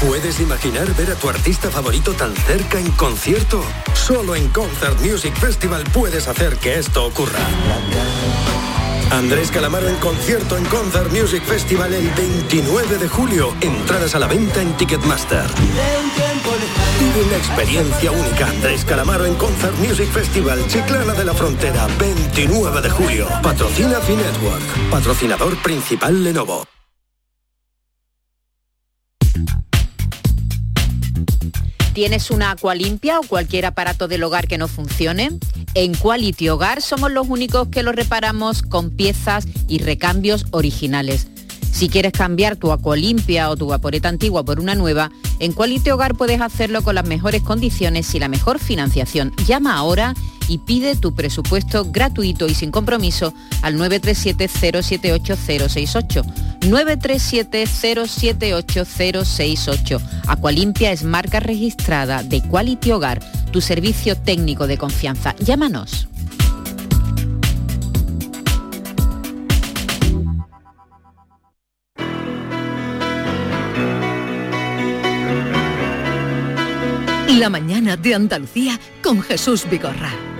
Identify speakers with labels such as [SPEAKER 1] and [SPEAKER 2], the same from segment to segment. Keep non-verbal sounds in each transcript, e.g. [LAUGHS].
[SPEAKER 1] ¿Puedes imaginar ver a tu artista favorito tan cerca en concierto? Solo en Concert Music Festival puedes hacer que esto ocurra. Andrés Calamaro en concierto en Concert Music Festival el 29 de julio. Entradas a la venta en Ticketmaster. Vive una experiencia única. Andrés Calamaro en Concert Music Festival, Chiclana de la Frontera, 29 de julio. Patrocina Finetwork. Patrocinador principal Lenovo.
[SPEAKER 2] ¿Tienes una agua limpia o cualquier aparato del hogar que no funcione? En Quality Hogar somos los únicos que lo reparamos con piezas y recambios originales. Si quieres cambiar tu limpia o tu vaporeta antigua por una nueva, en Quality Hogar puedes hacerlo con las mejores condiciones y la mejor financiación. Llama ahora y pide tu presupuesto gratuito y sin compromiso al 937-078-068. 937-078-068. Aqualimpia es marca registrada de Quality Hogar, tu servicio técnico de confianza. Llámanos.
[SPEAKER 3] La mañana de Andalucía con Jesús Vigorra.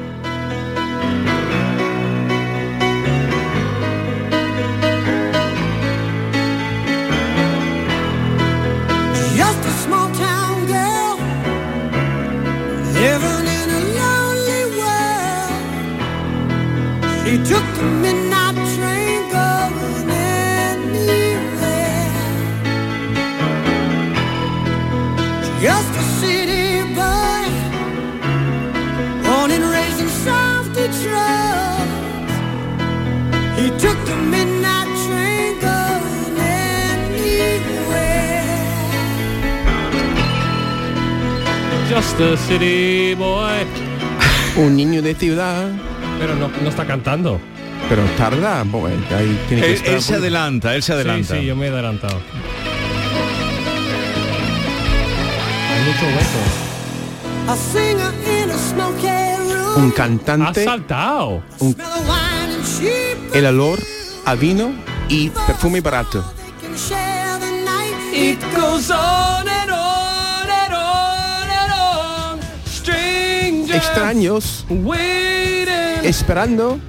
[SPEAKER 4] Just a city boy.
[SPEAKER 5] Un niño de ciudad.
[SPEAKER 6] Pero no, no está cantando.
[SPEAKER 5] Pero tarda, bueno, ahí tiene que
[SPEAKER 7] Él,
[SPEAKER 5] esperar
[SPEAKER 7] él se adelanta, él se adelanta.
[SPEAKER 6] Sí, sí, yo me he adelantado. Hay mucho hueco.
[SPEAKER 4] A singer in a smoky room.
[SPEAKER 5] un cantante.
[SPEAKER 6] Ha saltado.
[SPEAKER 5] un- el olor a vino y perfume barato.
[SPEAKER 6] It goes on and
[SPEAKER 5] Extraños esperando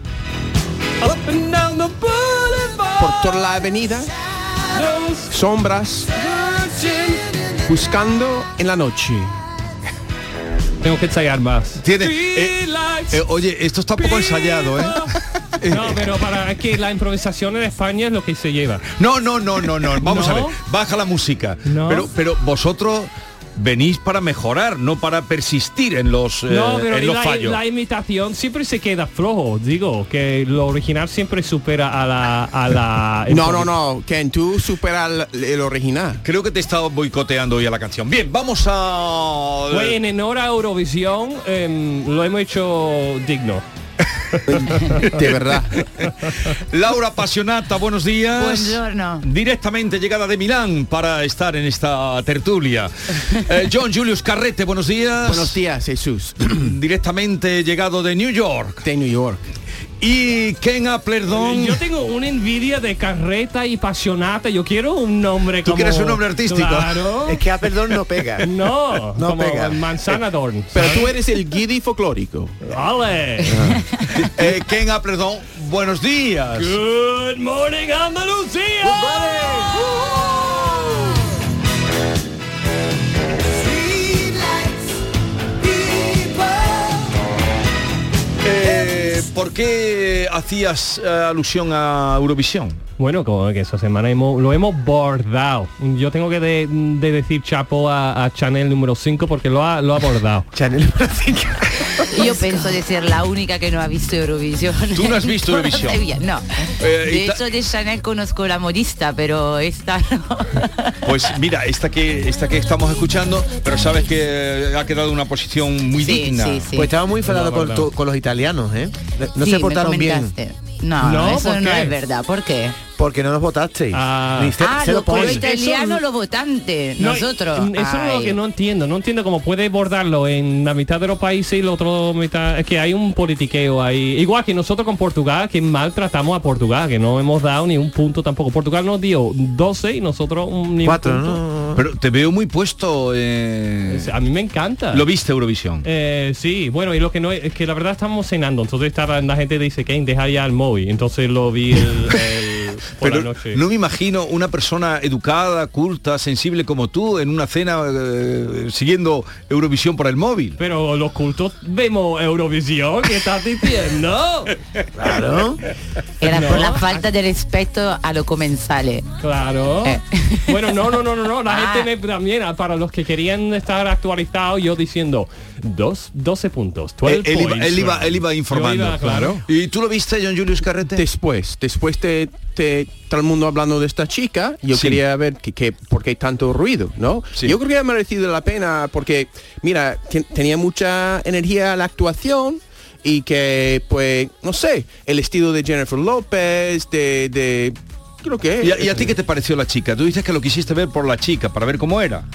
[SPEAKER 5] por toda la avenida, sombras, buscando en la noche.
[SPEAKER 6] Tengo que ensayar más.
[SPEAKER 7] Tiene, eh, eh, oye, esto está poco ensayado, ¿eh? [LAUGHS]
[SPEAKER 6] No, pero para que la improvisación en España es lo que se lleva.
[SPEAKER 7] No, no, no, no, no. Vamos
[SPEAKER 6] ¿No?
[SPEAKER 7] a ver. Baja la música.
[SPEAKER 6] No.
[SPEAKER 7] Pero, pero vosotros venís para mejorar, no para persistir en los, eh,
[SPEAKER 6] pero
[SPEAKER 7] en los
[SPEAKER 6] la,
[SPEAKER 7] fallos.
[SPEAKER 6] la imitación siempre se queda flojo. Digo, que lo original siempre supera a la... A la [LAUGHS]
[SPEAKER 5] No, no, no, Ken, tú superas el, el original.
[SPEAKER 7] Creo que te he estado boicoteando hoy a la canción. Bien, vamos a...
[SPEAKER 6] Güey, en honor a Eurovisión em, lo hemos hecho digno. [LAUGHS]
[SPEAKER 5] De verdad.
[SPEAKER 7] Laura Pasionata, buenos días.
[SPEAKER 8] Buongiorno.
[SPEAKER 7] Directamente llegada de Milán para estar en esta tertulia. Eh, John Julius Carrete, buenos días.
[SPEAKER 5] Buenos días, Jesús.
[SPEAKER 7] Directamente llegado de New York.
[SPEAKER 5] De New York.
[SPEAKER 7] Y Ken Applerdon.
[SPEAKER 6] Yo tengo una envidia de carreta y pasionata. Yo quiero un nombre
[SPEAKER 7] ¿Tú
[SPEAKER 6] como...
[SPEAKER 7] quieres un nombre artístico?
[SPEAKER 6] Claro.
[SPEAKER 9] Es que a perdón no pega. [LAUGHS]
[SPEAKER 6] No,
[SPEAKER 9] No
[SPEAKER 6] como
[SPEAKER 9] pega.
[SPEAKER 6] Manzanadorn.
[SPEAKER 5] Pero tú eres el guiri folclórico.
[SPEAKER 6] Vale. [LAUGHS]
[SPEAKER 7] Eh, Ken Applerdon, buenos días.
[SPEAKER 6] Good morning, Andalucía.
[SPEAKER 7] Eh, ¿Por qué hacías eh, alusión a Eurovisión?
[SPEAKER 6] Bueno, como que esta semana hemos, lo hemos bordado. Yo tengo que de, de decir chapo a, a Chanel número 5 porque lo ha, lo ha bordado.
[SPEAKER 9] Chanel número 5. [LAUGHS]
[SPEAKER 8] Yo pienso de ser la única que no ha visto Eurovisión.
[SPEAKER 7] ¿Tú no has visto [LAUGHS] Eurovisión?
[SPEAKER 8] No.
[SPEAKER 7] Eh,
[SPEAKER 8] de hecho, de Chanel conozco la modista, pero esta no. [LAUGHS]
[SPEAKER 7] Pues mira, esta que esta que estamos escuchando, pero sabes que ha quedado en una posición muy
[SPEAKER 8] Sí,
[SPEAKER 7] digna.
[SPEAKER 8] sí, sí.
[SPEAKER 9] Pues estaba muy enfadado
[SPEAKER 7] No,
[SPEAKER 9] con,
[SPEAKER 7] no.
[SPEAKER 9] con los italianos, ¿eh? No
[SPEAKER 8] Sí,
[SPEAKER 9] se
[SPEAKER 8] me
[SPEAKER 9] portaron bien.
[SPEAKER 8] No,
[SPEAKER 6] No,
[SPEAKER 8] eso
[SPEAKER 6] ¿por
[SPEAKER 8] no
[SPEAKER 6] qué?
[SPEAKER 8] es verdad. ¿Por qué?
[SPEAKER 9] Porque no nos votasteis.
[SPEAKER 6] Ah.
[SPEAKER 9] Ni
[SPEAKER 8] ah,
[SPEAKER 9] cero
[SPEAKER 8] lo, lo
[SPEAKER 9] points.
[SPEAKER 8] italiano,
[SPEAKER 6] Eso-
[SPEAKER 8] lo votante,
[SPEAKER 6] No,
[SPEAKER 8] nosotros.
[SPEAKER 6] Eso es lo que no entiendo. No entiendo cómo puede bordarlo en la mitad de los países y la otra mitad. Es que hay un politiqueo ahí. Igual que nosotros con Portugal, que maltratamos a Portugal, que no hemos dado ni un punto tampoco. Portugal nos dio 12 y nosotros un, ni un
[SPEAKER 9] Cuatro,
[SPEAKER 6] punto.
[SPEAKER 9] ¿no?
[SPEAKER 7] Pero te veo muy puesto. eh,
[SPEAKER 6] A mí me encanta.
[SPEAKER 7] Lo viste Eurovisión.
[SPEAKER 6] Eh, sí, bueno, y lo que no es, es que la verdad estamos cenando, entonces estaba, la gente dice que deja ya el móvil, entonces lo vi el, el- [LAUGHS] por
[SPEAKER 7] Pero
[SPEAKER 6] la noche.
[SPEAKER 7] no me imagino una persona educada, culta, sensible como tú en una cena eh, siguiendo Eurovisión por el móvil.
[SPEAKER 6] Pero los cultos vemos Eurovisión, ¿qué estás diciendo? [LAUGHS]
[SPEAKER 9] Claro.
[SPEAKER 8] Era
[SPEAKER 6] No.
[SPEAKER 8] por la falta de respeto a los comensales.
[SPEAKER 6] Claro.
[SPEAKER 8] Eh.
[SPEAKER 6] Bueno, no, no, no, no, no. La
[SPEAKER 8] Ah.
[SPEAKER 6] gente me, también, ah, para los que querían estar actualizados, yo diciendo dos, 12 puntos. 12
[SPEAKER 7] Eh, Él, él iba, él, iba, él iba informando.
[SPEAKER 6] Iba, claro.
[SPEAKER 7] ¿Y tú lo viste, John Julius Carrete?
[SPEAKER 5] Después, después de, de todo el mundo hablando de esta chica, yo
[SPEAKER 7] Sí.
[SPEAKER 5] quería ver que, que- por qué tanto ruido, ¿no?
[SPEAKER 7] Sí.
[SPEAKER 5] Yo creo que ha merecido la pena porque, mira, ten- tenía mucha energía la actuación y que, pues, no sé, el estilo de Jennifer López, de... de creo que...
[SPEAKER 7] ¿Y a, y a ti qué te pareció la chica? Tú dices que lo quisiste ver por la chica, para ver cómo era.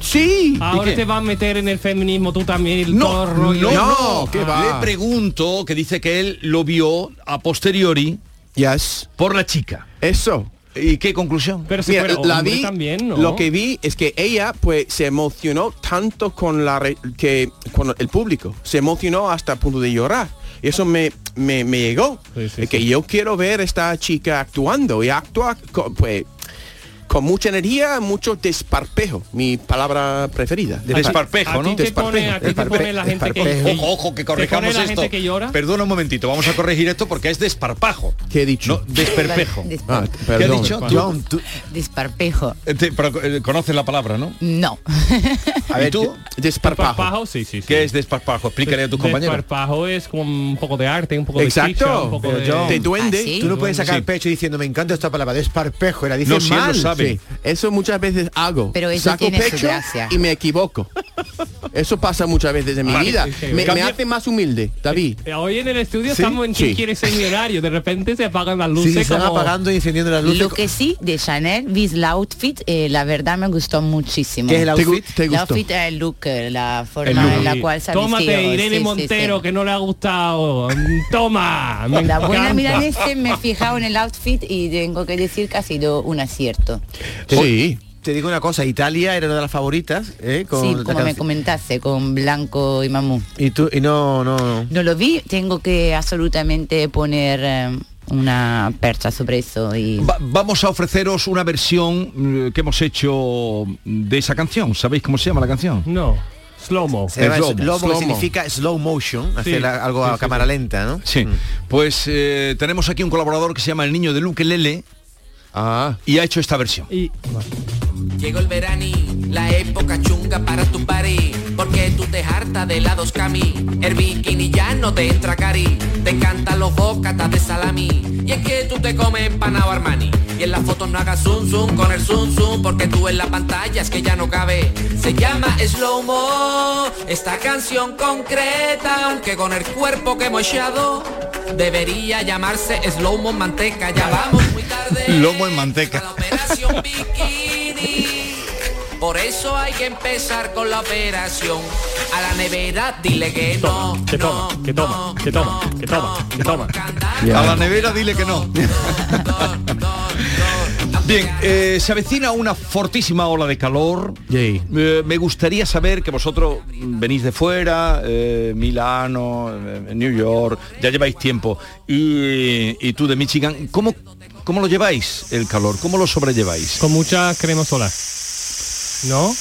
[SPEAKER 5] Sí.
[SPEAKER 6] Ahora te vas a meter en el feminismo tú también, el
[SPEAKER 7] No, no, no. Le pregunto que dice que él lo vio a posteriori
[SPEAKER 5] Yes.
[SPEAKER 7] por la chica.
[SPEAKER 5] Eso.
[SPEAKER 7] ¿Y qué conclusión?
[SPEAKER 6] Pero si
[SPEAKER 5] Mira,
[SPEAKER 6] fuera
[SPEAKER 5] la vi,
[SPEAKER 6] también, ¿no?
[SPEAKER 5] lo que vi es que ella pues se emocionó tanto con la re- que con el público, se emocionó hasta el punto de llorar. Y eso me, me, me llegó.
[SPEAKER 6] Sí, sí,
[SPEAKER 5] Es que yo quiero ver esta chica actuando y actúa pues con mucha energía, mucho desparpejo, mi palabra preferida.
[SPEAKER 7] Desparpejo,
[SPEAKER 6] ¿A
[SPEAKER 7] ¿no?
[SPEAKER 6] ti te pone, a ti te
[SPEAKER 5] Desparpe-
[SPEAKER 6] pone la gente que...
[SPEAKER 5] desparpejo.
[SPEAKER 7] Ojo, ojo, que
[SPEAKER 6] ¿Te pone
[SPEAKER 7] corrijamos
[SPEAKER 6] la
[SPEAKER 7] esto.
[SPEAKER 6] gente que llora?
[SPEAKER 7] Perdona un momentito, vamos a corregir esto porque es desparpajo.
[SPEAKER 5] ¿Qué he dicho?
[SPEAKER 7] No, desperpejo.
[SPEAKER 8] Des-
[SPEAKER 5] Ah,
[SPEAKER 7] ¿Qué dicho?
[SPEAKER 9] John, tú-
[SPEAKER 8] Desparpejo.
[SPEAKER 7] Eh, te- pero, eh, conoces la palabra, ¿no?
[SPEAKER 8] No. [LAUGHS]
[SPEAKER 7] A ver, tú,
[SPEAKER 5] Desparpajo.
[SPEAKER 6] Desparpajo, sí, sí, sí.
[SPEAKER 7] ¿qué es desparpajo? Explícale a tus compañeros.
[SPEAKER 6] Desparpajo es como un poco de arte, un poco de
[SPEAKER 5] Exacto.
[SPEAKER 6] chicha, un poco de...
[SPEAKER 9] John,
[SPEAKER 5] De duende.
[SPEAKER 8] ¿Ah, sí?
[SPEAKER 9] tú no puedes sacar el pecho diciendo me encanta esta palabra, desparpejo, la dices
[SPEAKER 7] No, si él lo
[SPEAKER 9] mal.
[SPEAKER 7] sabe.
[SPEAKER 5] Sí, eso muchas veces hago.
[SPEAKER 8] Pero eso
[SPEAKER 5] Saco
[SPEAKER 8] tiene su
[SPEAKER 5] pecho
[SPEAKER 8] gracia.
[SPEAKER 5] y me equivoco. Eso pasa muchas veces en mi
[SPEAKER 6] Vale,
[SPEAKER 5] vida.
[SPEAKER 6] sí, sí.
[SPEAKER 5] Me, me
[SPEAKER 6] Cambia-
[SPEAKER 5] hace más humilde, David.
[SPEAKER 6] Eh, Hoy en el estudio
[SPEAKER 5] ¿Sí?
[SPEAKER 6] estamos en quién
[SPEAKER 5] Sí.
[SPEAKER 6] quiere ser millonario. De repente se apagan las luces
[SPEAKER 9] Sí, se están
[SPEAKER 6] como...
[SPEAKER 9] apagando y encendiendo las luces.
[SPEAKER 8] Lo que sí, de Chanel, vis la outfit, eh, la verdad me gustó muchísimo.
[SPEAKER 9] ¿Qué es el
[SPEAKER 5] ¿Te, gu-
[SPEAKER 9] outfit?
[SPEAKER 5] te
[SPEAKER 8] El
[SPEAKER 5] gustó?
[SPEAKER 8] outfit, el look, eh, la forma en la cual se ha
[SPEAKER 6] Tómate,
[SPEAKER 8] vestido.
[SPEAKER 6] Irene
[SPEAKER 8] Sí, sí,
[SPEAKER 6] Montero,
[SPEAKER 8] sí.
[SPEAKER 6] que no le ha gustado. [LAUGHS] Toma, me
[SPEAKER 8] La buena
[SPEAKER 6] encanta.
[SPEAKER 8] milanese me he fijado en el outfit y tengo que decir que ha sido un acierto.
[SPEAKER 5] Sí.
[SPEAKER 9] Te digo una cosa, Italia era una de las favoritas, ¿eh? Con
[SPEAKER 8] sí, como me comentaste, con Blanco y Mamú.
[SPEAKER 9] Y tú, y no, no, no.
[SPEAKER 8] No lo vi, tengo que absolutamente poner eh, una percha sobre eso y...
[SPEAKER 7] Va- vamos a ofreceros una versión eh, que hemos hecho de esa canción. ¿Sabéis cómo se llama la canción?
[SPEAKER 6] No, slow-mo.
[SPEAKER 9] Se llama que
[SPEAKER 5] slow-mo.
[SPEAKER 9] significa slow motion, hacer algo
[SPEAKER 6] sí,
[SPEAKER 9] a
[SPEAKER 6] sí,
[SPEAKER 9] cámara
[SPEAKER 6] sí.
[SPEAKER 9] lenta, ¿no?
[SPEAKER 7] Sí.
[SPEAKER 9] Mm.
[SPEAKER 7] Pues eh, tenemos aquí un colaborador que se llama el niño de Luke Lele
[SPEAKER 5] Ah.
[SPEAKER 7] y ha hecho esta versión.
[SPEAKER 6] Y,
[SPEAKER 10] Llegó el verani, la época chunga para tu party Porque tú te hartas de helados cami El bikini ya no te entra cari Te encantan los bocatas de salami Y es que tú te comes empanado Armani Y en las fotos no hagas zoom zoom con el zoom zoom Porque tú en la pantalla es que ya no cabe Se llama Slow Mo Esta canción concreta Aunque con el cuerpo que hemos echado Debería llamarse Slow Mo Manteca Ya vamos muy tarde
[SPEAKER 7] Lomo en manteca.
[SPEAKER 10] a la operación [LAUGHS] bikini. Por eso hay que empezar con la operación. A la nevera dile que no.
[SPEAKER 6] que toma,
[SPEAKER 10] no,
[SPEAKER 6] que toma,
[SPEAKER 10] no,
[SPEAKER 6] que toma,
[SPEAKER 10] no,
[SPEAKER 6] que toma,
[SPEAKER 10] no,
[SPEAKER 6] que toma.
[SPEAKER 7] A la nevera dile que no. Bien, eh, se avecina una fortísima ola de calor. Eh, me gustaría saber que vosotros venís de fuera, eh, Milano, eh, New York, ya lleváis tiempo, y, y tú de Michigan, ¿cómo, ¿cómo lo lleváis el calor? ¿Cómo lo sobrelleváis?
[SPEAKER 6] con mucha crema solar. ¿No?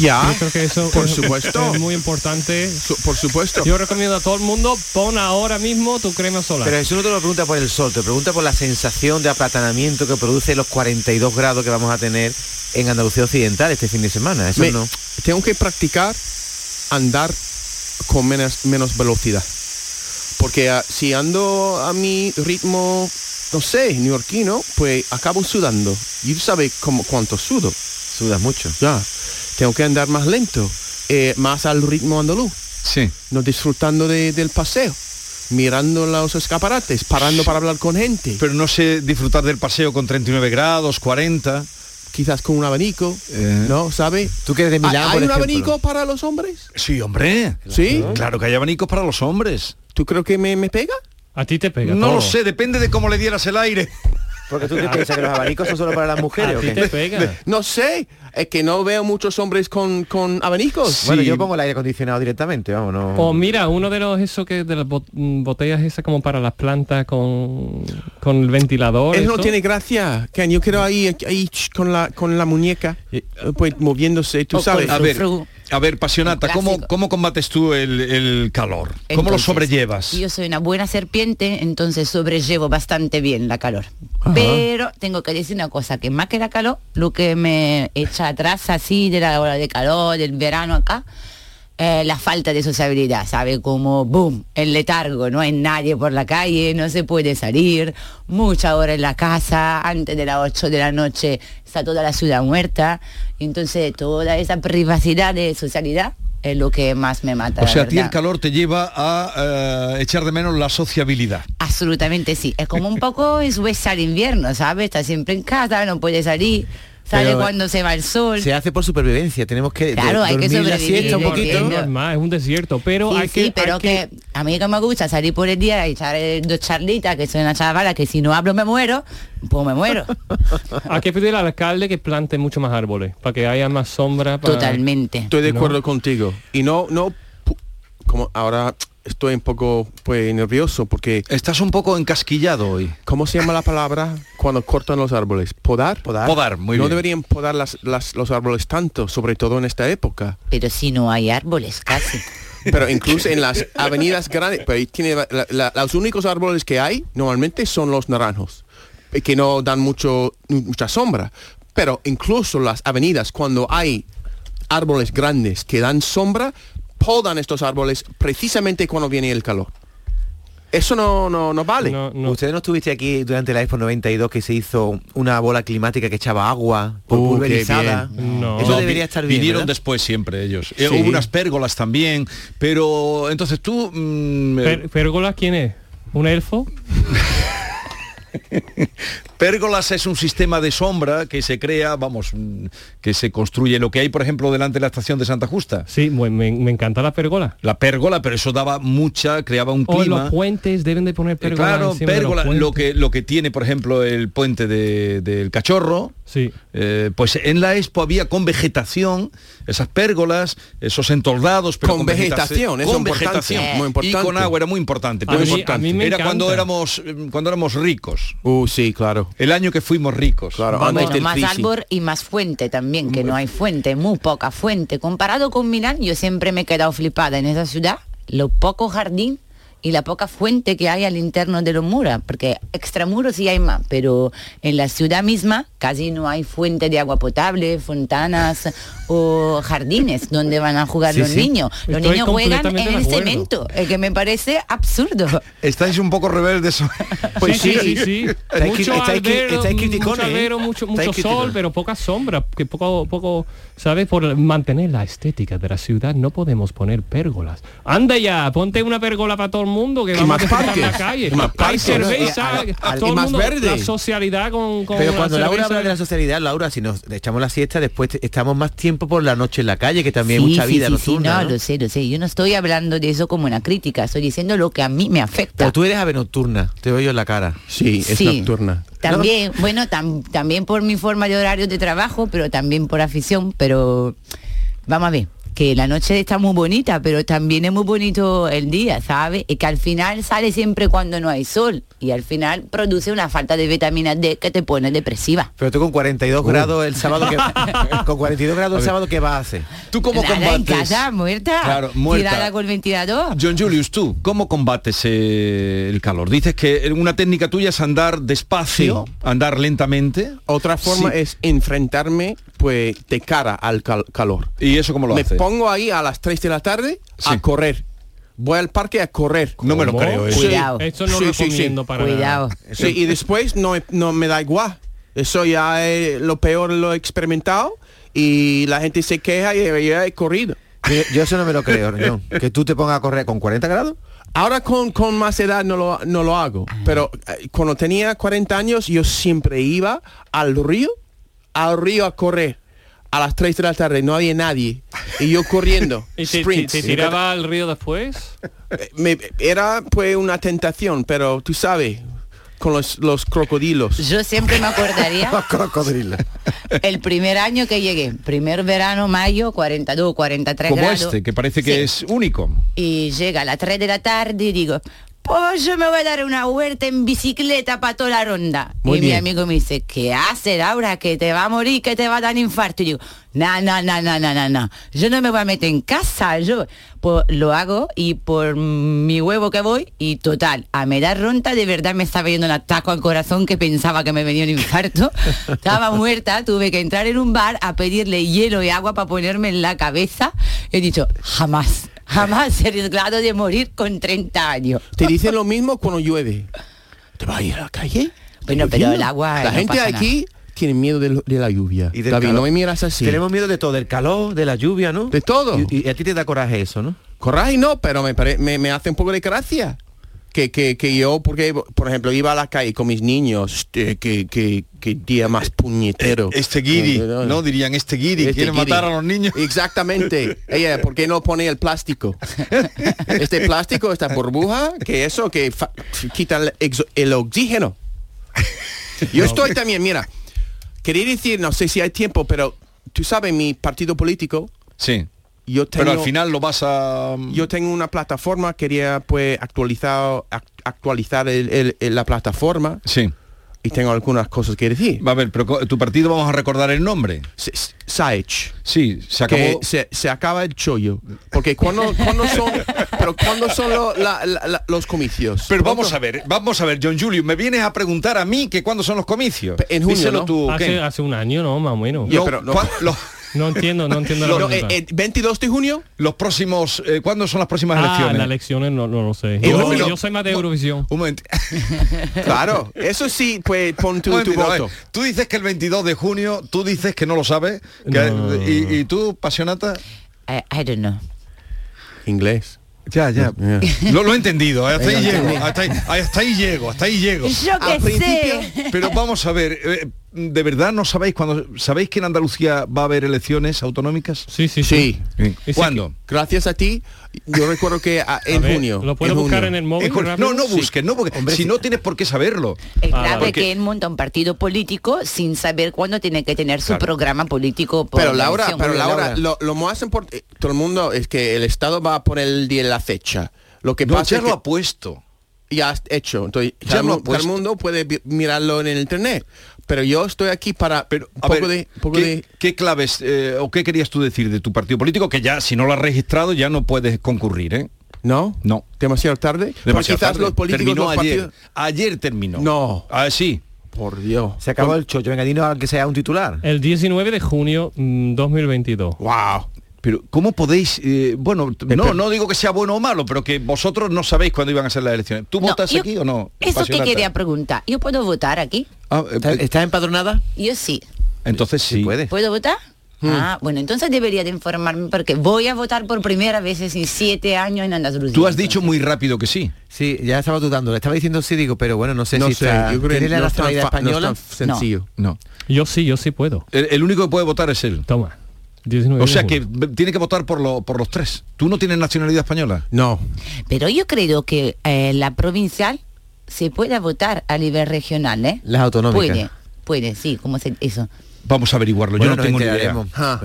[SPEAKER 5] Ya.
[SPEAKER 6] Yo creo que eso
[SPEAKER 5] Por
[SPEAKER 6] es-
[SPEAKER 5] supuesto.
[SPEAKER 6] es muy importante.
[SPEAKER 5] Su- por supuesto.
[SPEAKER 6] Yo recomiendo a todo el mundo, pon ahora mismo tu crema solar.
[SPEAKER 9] Pero eso no te lo pregunta por el sol, te pregunta por la sensación de aplatanamiento que produce los 42 grados que vamos a tener en Andalucía Occidental este fin de semana. Eso
[SPEAKER 5] Me-
[SPEAKER 9] no.
[SPEAKER 5] Tengo que practicar andar con menos, menos velocidad. Porque ah, si ando a mi ritmo, no sé, neoyorquino, pues acabo sudando. Y tú sabes cómo, cuánto sudo.
[SPEAKER 9] Sudas mucho.
[SPEAKER 5] Ya. Tengo que andar más lento, eh, más al ritmo andaluz.
[SPEAKER 7] Sí.
[SPEAKER 5] No disfrutando de- del paseo, mirando los escaparates, parando para hablar con gente.
[SPEAKER 7] Pero no sé disfrutar del paseo con 39 grados, 40.
[SPEAKER 5] Quizás con un abanico, ¿no? ¿Sabe?
[SPEAKER 9] Tú que eres de Milán,
[SPEAKER 5] ¿Hay
[SPEAKER 9] por
[SPEAKER 5] un
[SPEAKER 9] ejemplo.
[SPEAKER 5] abanico para los hombres?
[SPEAKER 7] Sí, hombre.
[SPEAKER 5] ¿Sí?
[SPEAKER 7] Claro que hay abanicos para los hombres.
[SPEAKER 5] ¿Tú creo que me, me pega?
[SPEAKER 6] A ti te pega.
[SPEAKER 7] No
[SPEAKER 6] todo.
[SPEAKER 7] lo sé, depende de cómo le dieras el aire.
[SPEAKER 9] Porque tú qué piensas que los abanicos son solo para las mujeres
[SPEAKER 6] A ti te pega.
[SPEAKER 5] No sé, es que no veo muchos hombres con, con abanicos.
[SPEAKER 9] Bueno, yo pongo el aire acondicionado directamente, vamos, no.
[SPEAKER 6] O mira, uno de los eso que de las bot- botellas esas como para las plantas con, con el ventilador.
[SPEAKER 5] Eso no tiene gracia, Ken. Yo quiero ahí, ahí con la con la muñeca, eh, pues moviéndose, tú
[SPEAKER 8] O
[SPEAKER 5] sabes.
[SPEAKER 7] A ver, a ver, Pasionata, ¿cómo. ¿cómo combates tú el, el calor? ¿Cómo lo sobrellevas?
[SPEAKER 8] Yo soy una buena serpiente, entonces sobrellevo bastante bien la calor. Pero tengo que decir una cosa, que más que la calor, lo que me echa atrás así de la hora de calor, del verano acá, eh, la falta de sociabilidad, ¿sabe? Como, boom, el letargo, no hay nadie por la calle, no se puede salir, mucha hora en la casa, antes de las 8 de la noche está toda la ciudad muerta, y entonces toda esa privacidad de socialidad es lo que más me mata.
[SPEAKER 7] O sea, a ti el calor te lleva a eh, echar de menos la sociabilidad.
[SPEAKER 8] Absolutamente sí. Es como un poco en su vez al invierno, ¿sabes? Está siempre en casa, no puede salir, sale
[SPEAKER 9] Pero,
[SPEAKER 8] cuando se va el sol.
[SPEAKER 9] Se hace por supervivencia, tenemos que
[SPEAKER 8] Claro, hay que sobrevivir,
[SPEAKER 9] siesta un poquito.
[SPEAKER 6] Es normal, es un desierto, pero
[SPEAKER 8] sí,
[SPEAKER 6] hay
[SPEAKER 8] sí,
[SPEAKER 6] que...
[SPEAKER 8] pero
[SPEAKER 6] hay
[SPEAKER 8] que... a mí que me gusta salir por el día y echar eh, dos charlitas, que soy una chavala que si no hablo me muero, pues me muero. [LAUGHS]
[SPEAKER 6] Hay que pedir al alcalde que plante mucho más árboles, para que haya más sombra. para-
[SPEAKER 8] Totalmente.
[SPEAKER 5] Estoy de
[SPEAKER 6] No.
[SPEAKER 5] acuerdo contigo. Y no, no, como ahora estoy un poco pues nervioso porque
[SPEAKER 7] Estás un poco encasquillado hoy.
[SPEAKER 5] ¿cómo se llama la palabra cuando cortan los árboles? ¿Podar?
[SPEAKER 9] Podar.
[SPEAKER 7] Podar, muy
[SPEAKER 5] no
[SPEAKER 7] bien.
[SPEAKER 5] deberían podar las, las- los árboles tanto, sobre todo en esta época.
[SPEAKER 8] Pero si no hay árboles, casi. [LAUGHS]
[SPEAKER 5] Pero incluso en las avenidas grandes, ahí tiene la- la- los únicos árboles que hay normalmente son los naranjos, eh, que no dan mucho, mucha sombra. Pero incluso las avenidas, cuando hay árboles grandes que dan sombra, podan estos árboles precisamente cuando viene el calor. Eso no, no, no vale.
[SPEAKER 6] No, no.
[SPEAKER 9] ¿Ustedes no estuviste aquí durante la Expo 92 que se hizo una bola climática que echaba agua por
[SPEAKER 5] Uh,
[SPEAKER 9] pulverizada?
[SPEAKER 6] No.
[SPEAKER 9] Eso
[SPEAKER 7] No,
[SPEAKER 9] debería estar bien.
[SPEAKER 7] Vinieron
[SPEAKER 9] ¿verdad?
[SPEAKER 7] después siempre ellos. Eh,
[SPEAKER 5] Sí.
[SPEAKER 7] Hubo unas pérgolas también, pero entonces tú... mm, eh,
[SPEAKER 6] Per- ¿Pérgola quién es? ¿Un elfo? [LAUGHS]
[SPEAKER 7] Pérgolas es un sistema de sombra que se crea, vamos, mm, que se construye. Lo que hay, por ejemplo, delante de la estación de Santa Justa.
[SPEAKER 6] Sí, bueno, me, me encanta la pérgola.
[SPEAKER 7] La pérgola, pero eso daba mucha, creaba un
[SPEAKER 6] O
[SPEAKER 7] clima.
[SPEAKER 6] los puentes deben de poner
[SPEAKER 7] Eh,
[SPEAKER 6] pérgola.
[SPEAKER 7] claro,
[SPEAKER 6] encima de los
[SPEAKER 7] pérgola, lo que, lo que tiene, por ejemplo, el puente de- del cachorro,
[SPEAKER 6] Sí.
[SPEAKER 7] eh, pues en la Expo había con vegetación, esas pérgolas, esos entoldados, pero
[SPEAKER 5] Con
[SPEAKER 7] vegeta-
[SPEAKER 5] vegetación,
[SPEAKER 7] con vegetación
[SPEAKER 5] muy importante.
[SPEAKER 7] y con agua era muy importante.
[SPEAKER 6] A
[SPEAKER 7] Pero
[SPEAKER 6] mí-
[SPEAKER 7] importante.
[SPEAKER 6] a mí me
[SPEAKER 7] era cuando éramos eh, cuando éramos ricos.
[SPEAKER 5] Uh, sí, claro.
[SPEAKER 7] El año que fuimos ricos.
[SPEAKER 5] Claro,
[SPEAKER 8] Bueno,
[SPEAKER 5] antes del
[SPEAKER 8] más
[SPEAKER 5] crisis.
[SPEAKER 8] árbol y más fuente también, que no hay fuente, muy poca fuente. Comparado con Milán, yo siempre me he quedado flipada en esa ciudad, lo poco jardín y la poca fuente que hay al interno de los muros, porque extramuros sí hay más, pero en la ciudad misma casi no hay fuente de agua potable, fontanas o jardines donde van a jugar
[SPEAKER 9] Sí,
[SPEAKER 8] los
[SPEAKER 9] sí.
[SPEAKER 8] niños. Los
[SPEAKER 6] Estoy
[SPEAKER 8] niños juegan en el cemento, el que me parece absurdo.
[SPEAKER 7] Estáis un poco rebeldes. [LAUGHS]
[SPEAKER 5] Pues
[SPEAKER 6] sí,
[SPEAKER 5] sí,
[SPEAKER 6] sí, sí.
[SPEAKER 9] Estáis cri-
[SPEAKER 6] Mucho
[SPEAKER 9] estáis cri-
[SPEAKER 6] albero,
[SPEAKER 9] estáis
[SPEAKER 6] mucho
[SPEAKER 9] criticones, ¿eh?
[SPEAKER 6] albero, mucho, sol, pero poca sombra, que poco, poco, ¿sabes? Por mantener la estética de la ciudad no podemos poner pérgolas. Anda ya, ponte una pérgola para todo el mundo que
[SPEAKER 5] Y
[SPEAKER 6] vamos
[SPEAKER 5] más
[SPEAKER 6] a
[SPEAKER 5] parques,
[SPEAKER 6] la calle.
[SPEAKER 5] y más
[SPEAKER 6] Hay
[SPEAKER 5] parques.
[SPEAKER 6] cerveza,
[SPEAKER 9] al-
[SPEAKER 6] todo
[SPEAKER 5] y
[SPEAKER 6] el
[SPEAKER 5] más
[SPEAKER 6] mundo,
[SPEAKER 5] verde.
[SPEAKER 6] la socialidad con, con
[SPEAKER 9] Pero
[SPEAKER 6] la
[SPEAKER 9] cuando Laura
[SPEAKER 6] cerveza.
[SPEAKER 9] habla de la socialidad, Laura, si nos echamos la siesta, después estamos más tiempo por la noche en la calle, que también hay
[SPEAKER 8] Sí,
[SPEAKER 9] mucha
[SPEAKER 8] sí,
[SPEAKER 9] vida
[SPEAKER 8] sí, sí,
[SPEAKER 9] nocturna.
[SPEAKER 8] no,
[SPEAKER 9] ¿no?
[SPEAKER 8] lo sé, lo sé. Yo no estoy hablando de eso como una crítica, estoy diciendo lo que a mí me afecta.
[SPEAKER 9] Pero tú eres ave nocturna, te veo yo en la cara.
[SPEAKER 5] Sí, es
[SPEAKER 8] Sí.
[SPEAKER 5] nocturna.
[SPEAKER 8] También, bueno, tam- también por mi forma de horario de trabajo, pero también por afición, pero vamos a ver, que la noche está muy bonita, pero también es muy bonito el día, ¿sabes? Y que al final sale siempre cuando no hay sol y al final produce una falta de vitamina D que te pone depresiva.
[SPEAKER 9] Pero tú con 42 grados el sábado que [LAUGHS] con 42 grados el sábado qué vas a hacer?
[SPEAKER 7] ¿Tú cómo
[SPEAKER 8] Nada, en
[SPEAKER 7] combates?
[SPEAKER 8] casa, muerta,
[SPEAKER 7] Claro, muerta.
[SPEAKER 8] tirada con el ventilador.
[SPEAKER 7] John Julius, tú, ¿cómo combates eh, el calor? Dices que una técnica tuya es andar despacio, andar lentamente.
[SPEAKER 5] Otra forma
[SPEAKER 7] Sí.
[SPEAKER 5] es enfrentarme pues de cara al cal- calor.
[SPEAKER 7] ¿Y eso cómo lo
[SPEAKER 5] Me
[SPEAKER 7] haces?
[SPEAKER 5] Pongo ahí a las 3 de la tarde
[SPEAKER 7] Sí.
[SPEAKER 5] a correr voy al parque a correr.
[SPEAKER 7] No me lo creo. ¿eh?
[SPEAKER 5] Sí.
[SPEAKER 8] Cuidado.
[SPEAKER 6] Esto no
[SPEAKER 5] Sí,
[SPEAKER 6] lo
[SPEAKER 5] sí, sí.
[SPEAKER 6] recomiendo para nada.
[SPEAKER 8] Cuidado.
[SPEAKER 5] Sí, y después no, no me da igual. Eso ya es lo peor lo he experimentado y la gente se queja y ya he corrido.
[SPEAKER 9] Yo, yo eso no me lo creo, John. [LAUGHS] Que tú te pongas a correr con 40 grados.
[SPEAKER 5] Ahora con, con más edad no lo, no lo hago, pero eh, cuando tenía 40 años yo siempre iba al río, al río a correr. A las 3 de la tarde no había nadie y yo corriendo. [LAUGHS]
[SPEAKER 6] ¿Y te, te- te tiraba al río después?
[SPEAKER 5] Eh, me- era pues una tentación, pero tú sabes, con los, los crocodilos.
[SPEAKER 8] Yo siempre me acordaría [LAUGHS]
[SPEAKER 9] Cocodrilo.
[SPEAKER 8] el primer año que llegué, primer verano, mayo, 42, 43
[SPEAKER 7] Como
[SPEAKER 8] grados.
[SPEAKER 7] este, que parece que
[SPEAKER 8] Sí.
[SPEAKER 7] es único.
[SPEAKER 8] Y llega a las 3 de la tarde y digo, pues yo me voy a dar una vuelta en bicicleta para toda la ronda.
[SPEAKER 5] Muy
[SPEAKER 8] y mi amigo me dice, ¿qué haces, Laura? Que te va a morir, que te va a dar infarto. Y digo, no, no, no, no, no, no, no. Yo no me voy a meter en casa. Yo pues lo hago y por mi huevo que voy y total, a me dar ronda de verdad me estaba yendo un ataque al corazón que pensaba que me venía un infarto. [LAUGHS] Estaba muerta, tuve que entrar en un bar a pedirle hielo y agua para ponerme en la cabeza. He dicho, jamás, jamás he arriesgado de morir con 30 años.
[SPEAKER 5] Te dicen lo mismo cuando llueve. ¿Te vas a ir a la calle?
[SPEAKER 8] Bueno,
[SPEAKER 5] ¿Está
[SPEAKER 8] pero el agua
[SPEAKER 5] La
[SPEAKER 8] no
[SPEAKER 5] gente
[SPEAKER 8] pasa
[SPEAKER 5] aquí tiene miedo de, la lluvia.
[SPEAKER 9] Y del
[SPEAKER 5] David,
[SPEAKER 9] calor.
[SPEAKER 5] no me miras así.
[SPEAKER 9] Tenemos miedo de todo, del calor, de la lluvia, ¿no?
[SPEAKER 5] De todo.
[SPEAKER 9] Y, y a ti te da coraje eso, ¿no?
[SPEAKER 5] Coraje no, pero me, pare- me, me hace un poco de gracia. Que, que, que yo, porque, por ejemplo, iba a la calle con mis niños, este, que, que, que día más puñetero.
[SPEAKER 7] Este guiri, ¿no? Dirían este guiri,
[SPEAKER 5] Este
[SPEAKER 7] quiere matar a los niños. [LAUGHS]
[SPEAKER 5] Exactamente. Ella, ¿por qué no pone el plástico? [LAUGHS] Este plástico, esta burbuja, que eso que quita el, el oxígeno. Yo estoy también, mira, quería decir, no sé si hay tiempo, pero tú sabes, mi partido político,
[SPEAKER 7] Sí.
[SPEAKER 5] Yo tengo...
[SPEAKER 7] Pero al final lo vas a...
[SPEAKER 5] Yo tengo una plataforma, quería pues actualizar, ac- actualizar el- el- el- la plataforma
[SPEAKER 7] Sí.
[SPEAKER 5] y tengo algunas cosas que decir.
[SPEAKER 7] Va a ver, pero tu partido vamos a recordar el nombre.
[SPEAKER 5] Saech.
[SPEAKER 7] Sí, se
[SPEAKER 5] que
[SPEAKER 7] acabó.
[SPEAKER 5] se, se acaba el chollo. Porque cuando, cuando son, pero cuando son lo- la- la- la- los comicios.
[SPEAKER 7] Pero
[SPEAKER 5] ¿Cuándo?
[SPEAKER 7] vamos a ver, vamos a ver, John Julio, me vienes a preguntar a mí que cuándo son los comicios.
[SPEAKER 5] En junio, ¿no?
[SPEAKER 7] tú,
[SPEAKER 6] Hace, un año, ¿no? Más o menos.
[SPEAKER 5] Ya,
[SPEAKER 7] No,
[SPEAKER 5] pero no-
[SPEAKER 7] ¿cuán- los,
[SPEAKER 6] No entiendo, no entiendo la
[SPEAKER 5] No,
[SPEAKER 6] pregunta.
[SPEAKER 5] eh, eh, 22 de junio.
[SPEAKER 7] los próximos, eh, ¿cuándo son las próximas
[SPEAKER 6] ah,
[SPEAKER 7] elecciones?
[SPEAKER 6] las elecciones no, no lo sé. Yo, soy más de Eurovisión.
[SPEAKER 7] Un momento. [LAUGHS]
[SPEAKER 5] Claro, eso sí, pues pon tu,
[SPEAKER 7] ver,
[SPEAKER 5] voto.
[SPEAKER 7] Tú dices que el 22 de junio, tú dices que no lo sabes. que-
[SPEAKER 6] No.
[SPEAKER 7] y, y tú, Pasionata,
[SPEAKER 8] I, I don't know.
[SPEAKER 5] Inglés.
[SPEAKER 7] ya, ya.
[SPEAKER 5] Yeah.
[SPEAKER 7] Lo, lo he entendido, hasta ahí llego, hasta ahí, hasta ahí llego, hasta ahí llego.
[SPEAKER 8] Yo
[SPEAKER 5] Al principio-
[SPEAKER 8] sé.
[SPEAKER 7] Pero vamos a ver, eh, ¿de verdad no sabéis cuando sabéis que en Andalucía va a haber elecciones autonómicas?
[SPEAKER 6] Sí, sí, sí.
[SPEAKER 5] Sí.
[SPEAKER 7] ¿Cuándo?
[SPEAKER 5] Gracias a ti, yo recuerdo que ah, [LAUGHS] en
[SPEAKER 6] A ver,
[SPEAKER 5] junio.
[SPEAKER 6] ¿Lo puedo
[SPEAKER 5] en
[SPEAKER 6] buscar
[SPEAKER 5] junio.
[SPEAKER 6] en el móvil?
[SPEAKER 7] En no, no
[SPEAKER 6] Sí.
[SPEAKER 7] busques, no porque
[SPEAKER 9] Hombre,
[SPEAKER 7] si
[SPEAKER 9] sí.
[SPEAKER 7] no tienes por qué saberlo.
[SPEAKER 8] Es
[SPEAKER 6] Ah,
[SPEAKER 8] grave
[SPEAKER 6] porque-
[SPEAKER 8] que él monta un partido político sin saber cuándo tiene que tener su
[SPEAKER 7] Claro.
[SPEAKER 8] programa político. por
[SPEAKER 5] Pero
[SPEAKER 8] la
[SPEAKER 5] Laura,
[SPEAKER 8] elección.
[SPEAKER 5] pero Laura. Lo, lo más importante, todo el mundo es que el Estado va a poner el día y la fecha. Lo que
[SPEAKER 7] No,
[SPEAKER 5] pasa
[SPEAKER 7] ya
[SPEAKER 5] es
[SPEAKER 7] lo
[SPEAKER 5] que
[SPEAKER 7] ha puesto.
[SPEAKER 5] ya has hecho. Entonces,
[SPEAKER 7] Ya
[SPEAKER 5] todo el mundo puede mirarlo en el internet. Pero yo estoy aquí para
[SPEAKER 7] Pero,
[SPEAKER 5] un
[SPEAKER 7] a
[SPEAKER 5] poco
[SPEAKER 7] ver,
[SPEAKER 5] de, un poco
[SPEAKER 7] ¿qué,
[SPEAKER 5] de
[SPEAKER 7] qué claves eh, o qué querías tú decir de tu partido político? Que ya, si no lo has registrado, ya no puedes concurrir, ¿eh?
[SPEAKER 5] ¿No?
[SPEAKER 7] No.
[SPEAKER 5] Demasiado tarde.
[SPEAKER 7] Demasiado
[SPEAKER 5] quizás
[SPEAKER 7] tarde.
[SPEAKER 5] los políticos
[SPEAKER 7] terminó
[SPEAKER 5] los
[SPEAKER 7] ayer.
[SPEAKER 5] partidos-
[SPEAKER 7] Ayer terminó.
[SPEAKER 5] No.
[SPEAKER 7] Ah, sí.
[SPEAKER 5] Por Dios.
[SPEAKER 9] Se acabó el chollo. Venga, dinos que sea un titular.
[SPEAKER 6] El 19 de junio mm, 2022.
[SPEAKER 5] Wow.
[SPEAKER 7] Pero ¿cómo podéis? eh, bueno, no, no digo que sea bueno o malo, pero que vosotros no sabéis cuándo iban a ser las elecciones. ¿Tú
[SPEAKER 8] No,
[SPEAKER 7] votas
[SPEAKER 8] yo-
[SPEAKER 7] aquí o no?
[SPEAKER 8] Eso que quería preguntar. ¿Yo puedo votar aquí?
[SPEAKER 7] Ah, eh,
[SPEAKER 9] ¿Está-
[SPEAKER 7] eh,
[SPEAKER 9] ¿Estás empadronada?
[SPEAKER 8] Yo sí.
[SPEAKER 7] entonces sí.
[SPEAKER 9] puede.
[SPEAKER 8] ¿Puedo votar? Ah, bueno, entonces debería de informarme porque voy a votar por primera vez en siete años en Andalucía.
[SPEAKER 7] Tú has dicho muy rápido que sí.
[SPEAKER 9] Sí, ya estaba dudando. Le estaba diciendo sí, digo, pero bueno, no sé
[SPEAKER 5] No
[SPEAKER 9] si
[SPEAKER 5] sé,
[SPEAKER 9] está-
[SPEAKER 5] yo creo que
[SPEAKER 9] ¿Tiene la
[SPEAKER 5] no es tan
[SPEAKER 9] nacionalidad
[SPEAKER 5] fa- no es
[SPEAKER 9] española?
[SPEAKER 5] tan sencillo.
[SPEAKER 7] No.
[SPEAKER 6] Yo sí, yo sí puedo.
[SPEAKER 7] El, el único que puede votar es él.
[SPEAKER 6] Toma. 19
[SPEAKER 7] O sea que tiene que votar por, lo- por los tres. ¿Tú no tienes nacionalidad española?
[SPEAKER 5] No.
[SPEAKER 8] Pero yo creo que eh, la provincial se puede votar a nivel regional, ¿eh?
[SPEAKER 9] Las autonómicas.
[SPEAKER 8] Puede, puede, sí, como se eso.
[SPEAKER 7] Vamos a averiguarlo.
[SPEAKER 9] Bueno,
[SPEAKER 7] Yo no tengo ni idea.
[SPEAKER 5] Ah.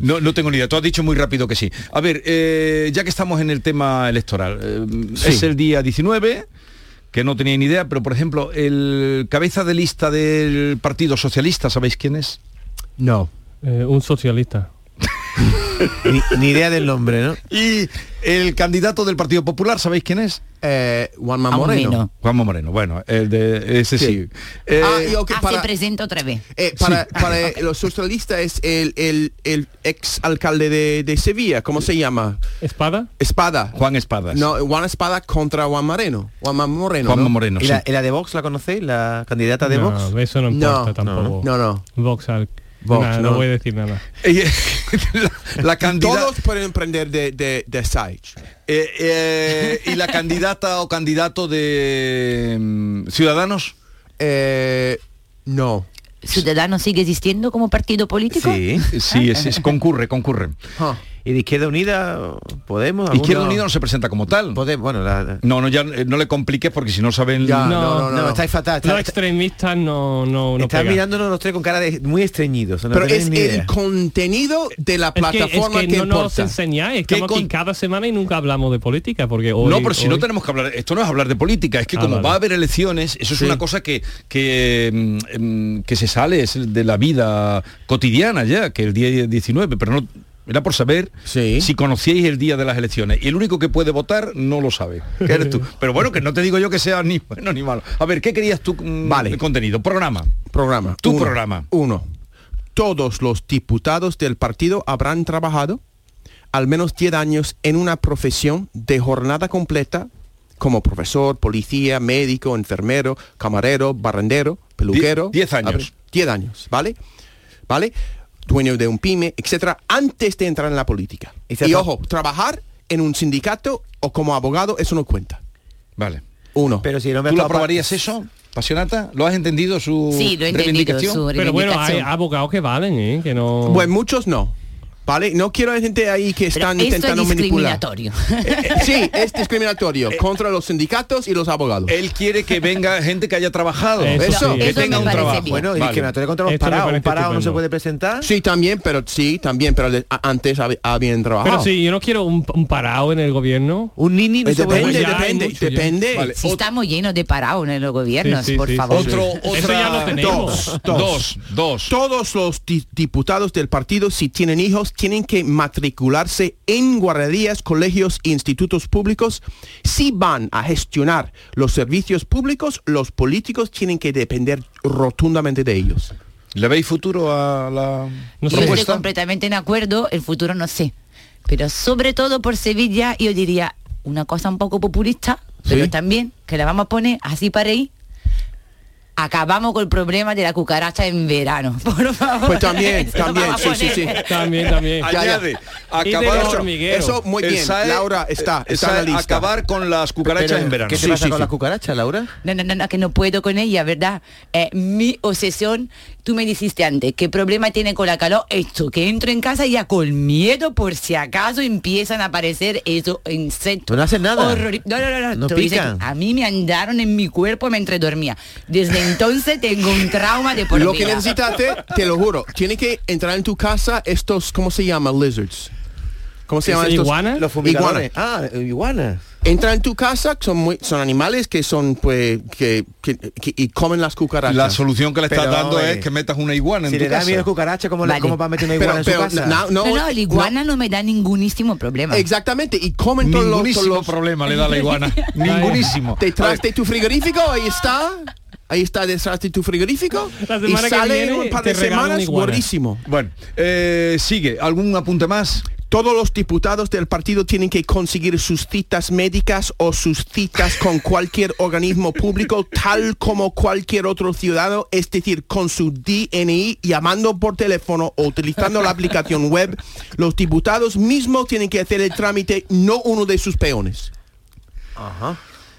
[SPEAKER 7] No, no tengo ni idea. Tú has dicho muy rápido que sí. A ver, eh, ya que estamos en el tema electoral, eh,
[SPEAKER 5] Sí.
[SPEAKER 7] es el día 19, que no tenía ni idea, pero por ejemplo, el cabeza de lista del Partido Socialista, ¿sabéis quién es?
[SPEAKER 5] No.
[SPEAKER 6] Eh, un socialista. [LAUGHS]
[SPEAKER 9] ni, ni idea del nombre, ¿no?
[SPEAKER 7] Y el candidato del Partido Popular, ¿sabéis quién es?
[SPEAKER 5] Eh, Juanma Moreno.
[SPEAKER 7] Juanma Moreno, bueno, el de ese sí.
[SPEAKER 5] Sí.
[SPEAKER 7] Eh,
[SPEAKER 5] Ah, y
[SPEAKER 8] Ah,
[SPEAKER 5] para,
[SPEAKER 8] se presenta otra vez.
[SPEAKER 5] eh, para, para los socialistas es el, el, el ex alcalde de, de Sevilla, ¿cómo se llama?
[SPEAKER 6] ¿Espada?
[SPEAKER 5] Espada.
[SPEAKER 7] Juan Espadas.
[SPEAKER 5] No, Juan Espada contra Juan Moreno. Juanma Moreno.
[SPEAKER 7] Juanma
[SPEAKER 5] ¿no?
[SPEAKER 7] Moreno,
[SPEAKER 9] ¿Y
[SPEAKER 7] sí.
[SPEAKER 9] la, y la de Vox la conocéis? ¿La candidata de
[SPEAKER 6] no,
[SPEAKER 9] Vox?
[SPEAKER 6] eso no
[SPEAKER 5] No,
[SPEAKER 6] importa tampoco.
[SPEAKER 5] No, no.
[SPEAKER 6] Vox, al-
[SPEAKER 5] Vox,
[SPEAKER 6] Nah,
[SPEAKER 5] no.
[SPEAKER 6] no voy a decir nada. [LAUGHS]
[SPEAKER 7] La, la candidata
[SPEAKER 5] Todos pueden emprender de, de, de Saich.
[SPEAKER 7] eh, eh, y la candidata o candidato de mm, Ciudadanos.
[SPEAKER 5] Eh, no.
[SPEAKER 8] ¿Ciudadanos sigue existiendo como partido político?
[SPEAKER 9] Sí.
[SPEAKER 7] Sí, es, es- concurre, concurre.
[SPEAKER 5] Huh.
[SPEAKER 9] ¿Y de Izquierda Unida Podemos?
[SPEAKER 7] Izquierda
[SPEAKER 9] ¿Alguno?
[SPEAKER 7] Unida no se presenta como tal.
[SPEAKER 9] Podemos, bueno, la- la-
[SPEAKER 7] No, no, ya eh, no le compliques porque si no saben.
[SPEAKER 5] Ya,
[SPEAKER 6] No,
[SPEAKER 5] no, no, no.
[SPEAKER 9] no, estáis fatal.
[SPEAKER 6] Los
[SPEAKER 9] Está,
[SPEAKER 6] extremistas no, no,
[SPEAKER 9] están mirándonos los tres con cara de muy estreñidos. no
[SPEAKER 5] Pero es
[SPEAKER 9] idea.
[SPEAKER 5] el contenido de la
[SPEAKER 6] Es que, es
[SPEAKER 5] plataforma
[SPEAKER 6] que
[SPEAKER 5] que,
[SPEAKER 6] no nos
[SPEAKER 5] importa.
[SPEAKER 6] enseñáis, estamos
[SPEAKER 7] ¿Qué
[SPEAKER 6] aquí
[SPEAKER 7] con-
[SPEAKER 6] cada semana y nunca hablamos de política, porque hoy...
[SPEAKER 7] no, pero si no tenemos que hablar, esto no es hablar de política, es que
[SPEAKER 6] Ah,
[SPEAKER 7] como
[SPEAKER 6] vale.
[SPEAKER 7] va a haber elecciones, eso es
[SPEAKER 5] Sí.
[SPEAKER 7] una cosa que, que, mm, mm, que se sale es de la vida cotidiana ya, que el día 19, pero no era por saber
[SPEAKER 5] Sí.
[SPEAKER 7] si conocíais el día de las elecciones. Y el único que puede votar no lo sabe, que eres tú. [LAUGHS] Pero bueno, que no te digo yo que sea ni bueno ni malo. A ver, ¿qué querías tú mm,
[SPEAKER 5] Vale.
[SPEAKER 7] de contenido? Programa.
[SPEAKER 5] Programa.
[SPEAKER 7] Tu
[SPEAKER 5] Uno.
[SPEAKER 7] programa.
[SPEAKER 5] Uno. Todos los diputados del partido habrán trabajado al menos 10 años en una profesión de jornada completa como profesor, policía, médico, enfermero, camarero, barrendero, peluquero.
[SPEAKER 7] Die- diez años.
[SPEAKER 5] A ver, 10 años, ¿vale? ¿Vale? Dueño de un pyme, etcétera, antes de entrar en la política.
[SPEAKER 9] Y
[SPEAKER 5] ojo, trabajar en un sindicato o como abogado, eso no cuenta.
[SPEAKER 7] Vale.
[SPEAKER 5] Uno.
[SPEAKER 9] Pero si no me
[SPEAKER 7] ¿Tú lo aprobarías eso, Pasionata? ¿Lo has entendido su
[SPEAKER 8] Sí, lo he entendido.
[SPEAKER 7] reivindicación?
[SPEAKER 8] Su
[SPEAKER 6] Pero bueno, hay abogados que valen, ¿eh? Que no...
[SPEAKER 5] Pues muchos no. ¿Vale? No quiero gente ahí que
[SPEAKER 8] Pero
[SPEAKER 5] están
[SPEAKER 8] esto es
[SPEAKER 5] intentando manipular.
[SPEAKER 8] discriminatorio. [LAUGHS]
[SPEAKER 5] Eh, eh, sí, es discriminatorio contra los sindicatos y los abogados.
[SPEAKER 7] Él quiere que venga gente que haya trabajado.
[SPEAKER 6] Eso
[SPEAKER 5] Eso,
[SPEAKER 6] sí.
[SPEAKER 7] que
[SPEAKER 8] eso
[SPEAKER 7] tenga
[SPEAKER 8] me
[SPEAKER 7] un trabajo.
[SPEAKER 8] bien.
[SPEAKER 9] Bueno, y
[SPEAKER 7] Vale.
[SPEAKER 9] discriminatorio contra los
[SPEAKER 6] Esto
[SPEAKER 9] parados. Un parado no se puede presentar.
[SPEAKER 5] Sí, también, pero sí, también, pero a- antes hab- habían trabajado.
[SPEAKER 6] Pero sí, yo no quiero un, un parado en el gobierno.
[SPEAKER 9] Un nini no
[SPEAKER 5] Eh,
[SPEAKER 9] se puede
[SPEAKER 5] depende, depende,
[SPEAKER 6] mucho
[SPEAKER 5] depende.
[SPEAKER 7] Vale.
[SPEAKER 8] Si estamos llenos de parados en los gobiernos,
[SPEAKER 6] Sí, sí,
[SPEAKER 8] por
[SPEAKER 6] sí,
[SPEAKER 8] favor.
[SPEAKER 6] sí.
[SPEAKER 7] Otro,
[SPEAKER 6] Eso
[SPEAKER 7] otra-
[SPEAKER 6] ya lo tenemos.
[SPEAKER 5] Dos,
[SPEAKER 7] Dos, dos.
[SPEAKER 5] Todos los di- diputados del partido, si tienen hijos, tienen que matricularse en guarderías, colegios e institutos públicos. Si van a gestionar los servicios públicos, los políticos tienen que depender rotundamente de ellos.
[SPEAKER 7] ¿Le veis futuro a la
[SPEAKER 6] No sé.
[SPEAKER 8] Yo estoy
[SPEAKER 7] propuesta?
[SPEAKER 8] completamente de acuerdo, el futuro no sé. Pero sobre todo por Sevilla, yo diría una cosa un poco populista, pero
[SPEAKER 5] Sí.
[SPEAKER 8] también que la vamos a poner así para ahí. Acabamos con el problema de la cucaracha en verano, [LAUGHS] por favor.
[SPEAKER 5] Pues también, también, sí, sí, sí.
[SPEAKER 6] También, también.
[SPEAKER 5] ya.
[SPEAKER 7] Añade, acabar,
[SPEAKER 5] Eso, eso muy bien.
[SPEAKER 7] SAE,
[SPEAKER 5] Laura está, está en la
[SPEAKER 7] SAE,
[SPEAKER 5] lista.
[SPEAKER 7] Acabar con las cucarachas
[SPEAKER 9] Pero,
[SPEAKER 7] en verano.
[SPEAKER 9] ¿Qué te
[SPEAKER 5] Sí,
[SPEAKER 9] pasa
[SPEAKER 5] sí,
[SPEAKER 9] con
[SPEAKER 5] sí.
[SPEAKER 9] la cucaracha, Laura?
[SPEAKER 8] No, no, no, no, que no puedo con ella, ¿verdad? Eh, mi obsesión, tú me dijiste antes, ¿qué problema tiene con la calor? Esto, que entro en casa ya con miedo por si acaso empiezan a aparecer esos insectos.
[SPEAKER 9] No haces nada.
[SPEAKER 8] No, no, no, no.
[SPEAKER 9] Pican.
[SPEAKER 8] A mí me andaron en mi cuerpo mientras dormía. Desde entonces tengo un trauma de por
[SPEAKER 5] Lo que
[SPEAKER 8] vida.
[SPEAKER 5] necesitas hacer, te lo juro, tiene que entrar en tu casa estos, ¿cómo se llama? Lizards. ¿Cómo se
[SPEAKER 6] ¿Es
[SPEAKER 5] llaman estos?
[SPEAKER 6] iguana?
[SPEAKER 9] Los fumigadores. Ah, iguana.
[SPEAKER 5] Entra en tu casa, son muy, son animales que son pues que, que- que- y comen las cucarachas.
[SPEAKER 7] La solución que le estás
[SPEAKER 9] Pero,
[SPEAKER 7] dando
[SPEAKER 9] eh,
[SPEAKER 7] es que metas una iguana en
[SPEAKER 9] Si
[SPEAKER 7] tu
[SPEAKER 9] le da
[SPEAKER 7] casa.
[SPEAKER 9] miedo cucaracha, ¿cómo, le-
[SPEAKER 8] Vale.
[SPEAKER 9] cómo va a meter una
[SPEAKER 5] pero,
[SPEAKER 9] iguana en
[SPEAKER 5] pero
[SPEAKER 9] su casa?
[SPEAKER 5] no, no,
[SPEAKER 8] No, no, la iguana no me da ningunísimo problema.
[SPEAKER 5] Exactamente, y comen todos los, todos los-
[SPEAKER 7] problema le da la iguana. [LAUGHS] Ningunísimo.
[SPEAKER 5] detrás de tu frigorífico, ahí está. Ahí está detrás de tu frigorífico.
[SPEAKER 6] La
[SPEAKER 5] y
[SPEAKER 6] semana que
[SPEAKER 5] sale
[SPEAKER 6] viene
[SPEAKER 5] en un par de semanas gordísimo.
[SPEAKER 7] Bueno, eh, sigue. ¿Algún apunte más?
[SPEAKER 5] Todos los diputados del partido tienen que conseguir sus citas médicas o sus citas con [LAUGHS] cualquier organismo público, tal como cualquier otro ciudadano, es decir, con su DNI, llamando por teléfono o utilizando la aplicación [LAUGHS] web. Los diputados mismos tienen que hacer el trámite, no uno de sus peones.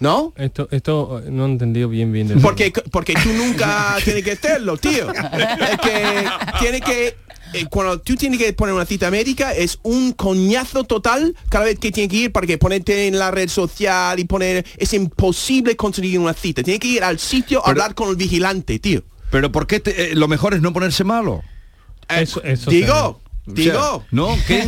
[SPEAKER 5] ¿No?
[SPEAKER 6] Esto, esto eh, no he entendido bien bien.
[SPEAKER 5] Porque, porque tú nunca [LAUGHS] tienes que hacerlo, tío. Es que tiene que eh, cuando tú tienes que poner una cita médica es un coñazo total cada vez que tienes que ir para que ponerte en la red social y poner es imposible conseguir una cita. Tienes que ir al sitio a hablar con el vigilante, tío.
[SPEAKER 7] Pero ¿por qué te- eh, lo mejor es no ponerse malo?
[SPEAKER 6] Eso- eso
[SPEAKER 5] Digo, Digo.
[SPEAKER 7] ¿No? ¿Qué?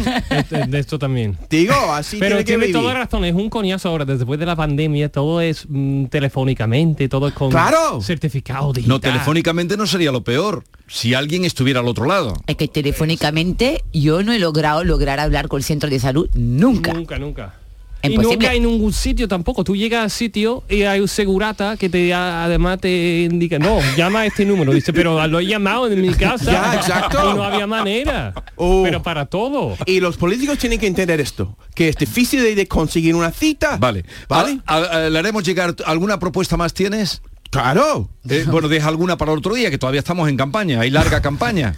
[SPEAKER 6] de, [LAUGHS] de esto también.
[SPEAKER 5] Digo, así
[SPEAKER 6] Pero
[SPEAKER 5] tiene que
[SPEAKER 6] tiene
[SPEAKER 5] vivir.
[SPEAKER 6] toda razón, es un coñazo ahora, después de la pandemia, todo es mm, telefónicamente, todo es con
[SPEAKER 5] Claro.
[SPEAKER 6] certificado digital.
[SPEAKER 7] No, telefónicamente no sería lo peor. Si alguien estuviera al otro lado.
[SPEAKER 8] Es que telefónicamente yo no he logrado lograr hablar con el centro de salud nunca.
[SPEAKER 6] Nunca, nunca. Y nunca en ningún sitio tampoco. Tú llegas al sitio y hay un segurata que te además te indica, no, llama a este número. Dice, pero lo he llamado en mi casa.
[SPEAKER 5] Ya, exacto.
[SPEAKER 6] Y no había manera.
[SPEAKER 5] Oh.
[SPEAKER 6] Pero para todo.
[SPEAKER 5] Y los políticos tienen que entender esto, que es difícil de, de conseguir una cita.
[SPEAKER 7] Vale.
[SPEAKER 5] ¿Vale?
[SPEAKER 7] A- a- a- ¿Le haremos llegar alguna propuesta más tienes?
[SPEAKER 5] Claro.
[SPEAKER 7] Eh, bueno, deja alguna para otro día, que todavía estamos en campaña, hay larga campaña.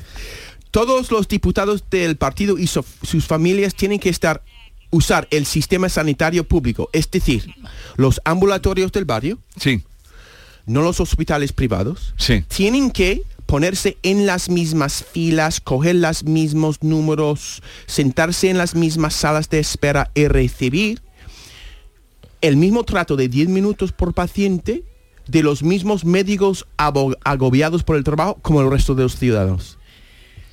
[SPEAKER 5] Todos los diputados del partido y so- sus familias tienen que estar usar el sistema sanitario público, es decir, los ambulatorios del barrio,
[SPEAKER 7] Sí,
[SPEAKER 5] no los hospitales privados,
[SPEAKER 7] sí.
[SPEAKER 5] tienen que ponerse en las mismas filas, coger los mismos números, sentarse en las mismas salas de espera y recibir el mismo trato de 10 minutos por paciente de los mismos médicos agobiados por el trabajo como el resto de los ciudadanos.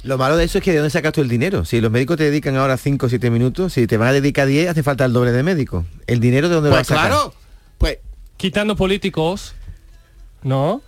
[SPEAKER 9] Lo malo de eso es que de dónde sacas tú el dinero. Si los médicos te dedican ahora 5 o 7 minutos, si te van a dedicar 10, hace falta el doble de médicos. ¿El dinero de dónde
[SPEAKER 5] Pues
[SPEAKER 9] vas a sacar?
[SPEAKER 5] claro, pues
[SPEAKER 6] Quitando políticos, ¿no?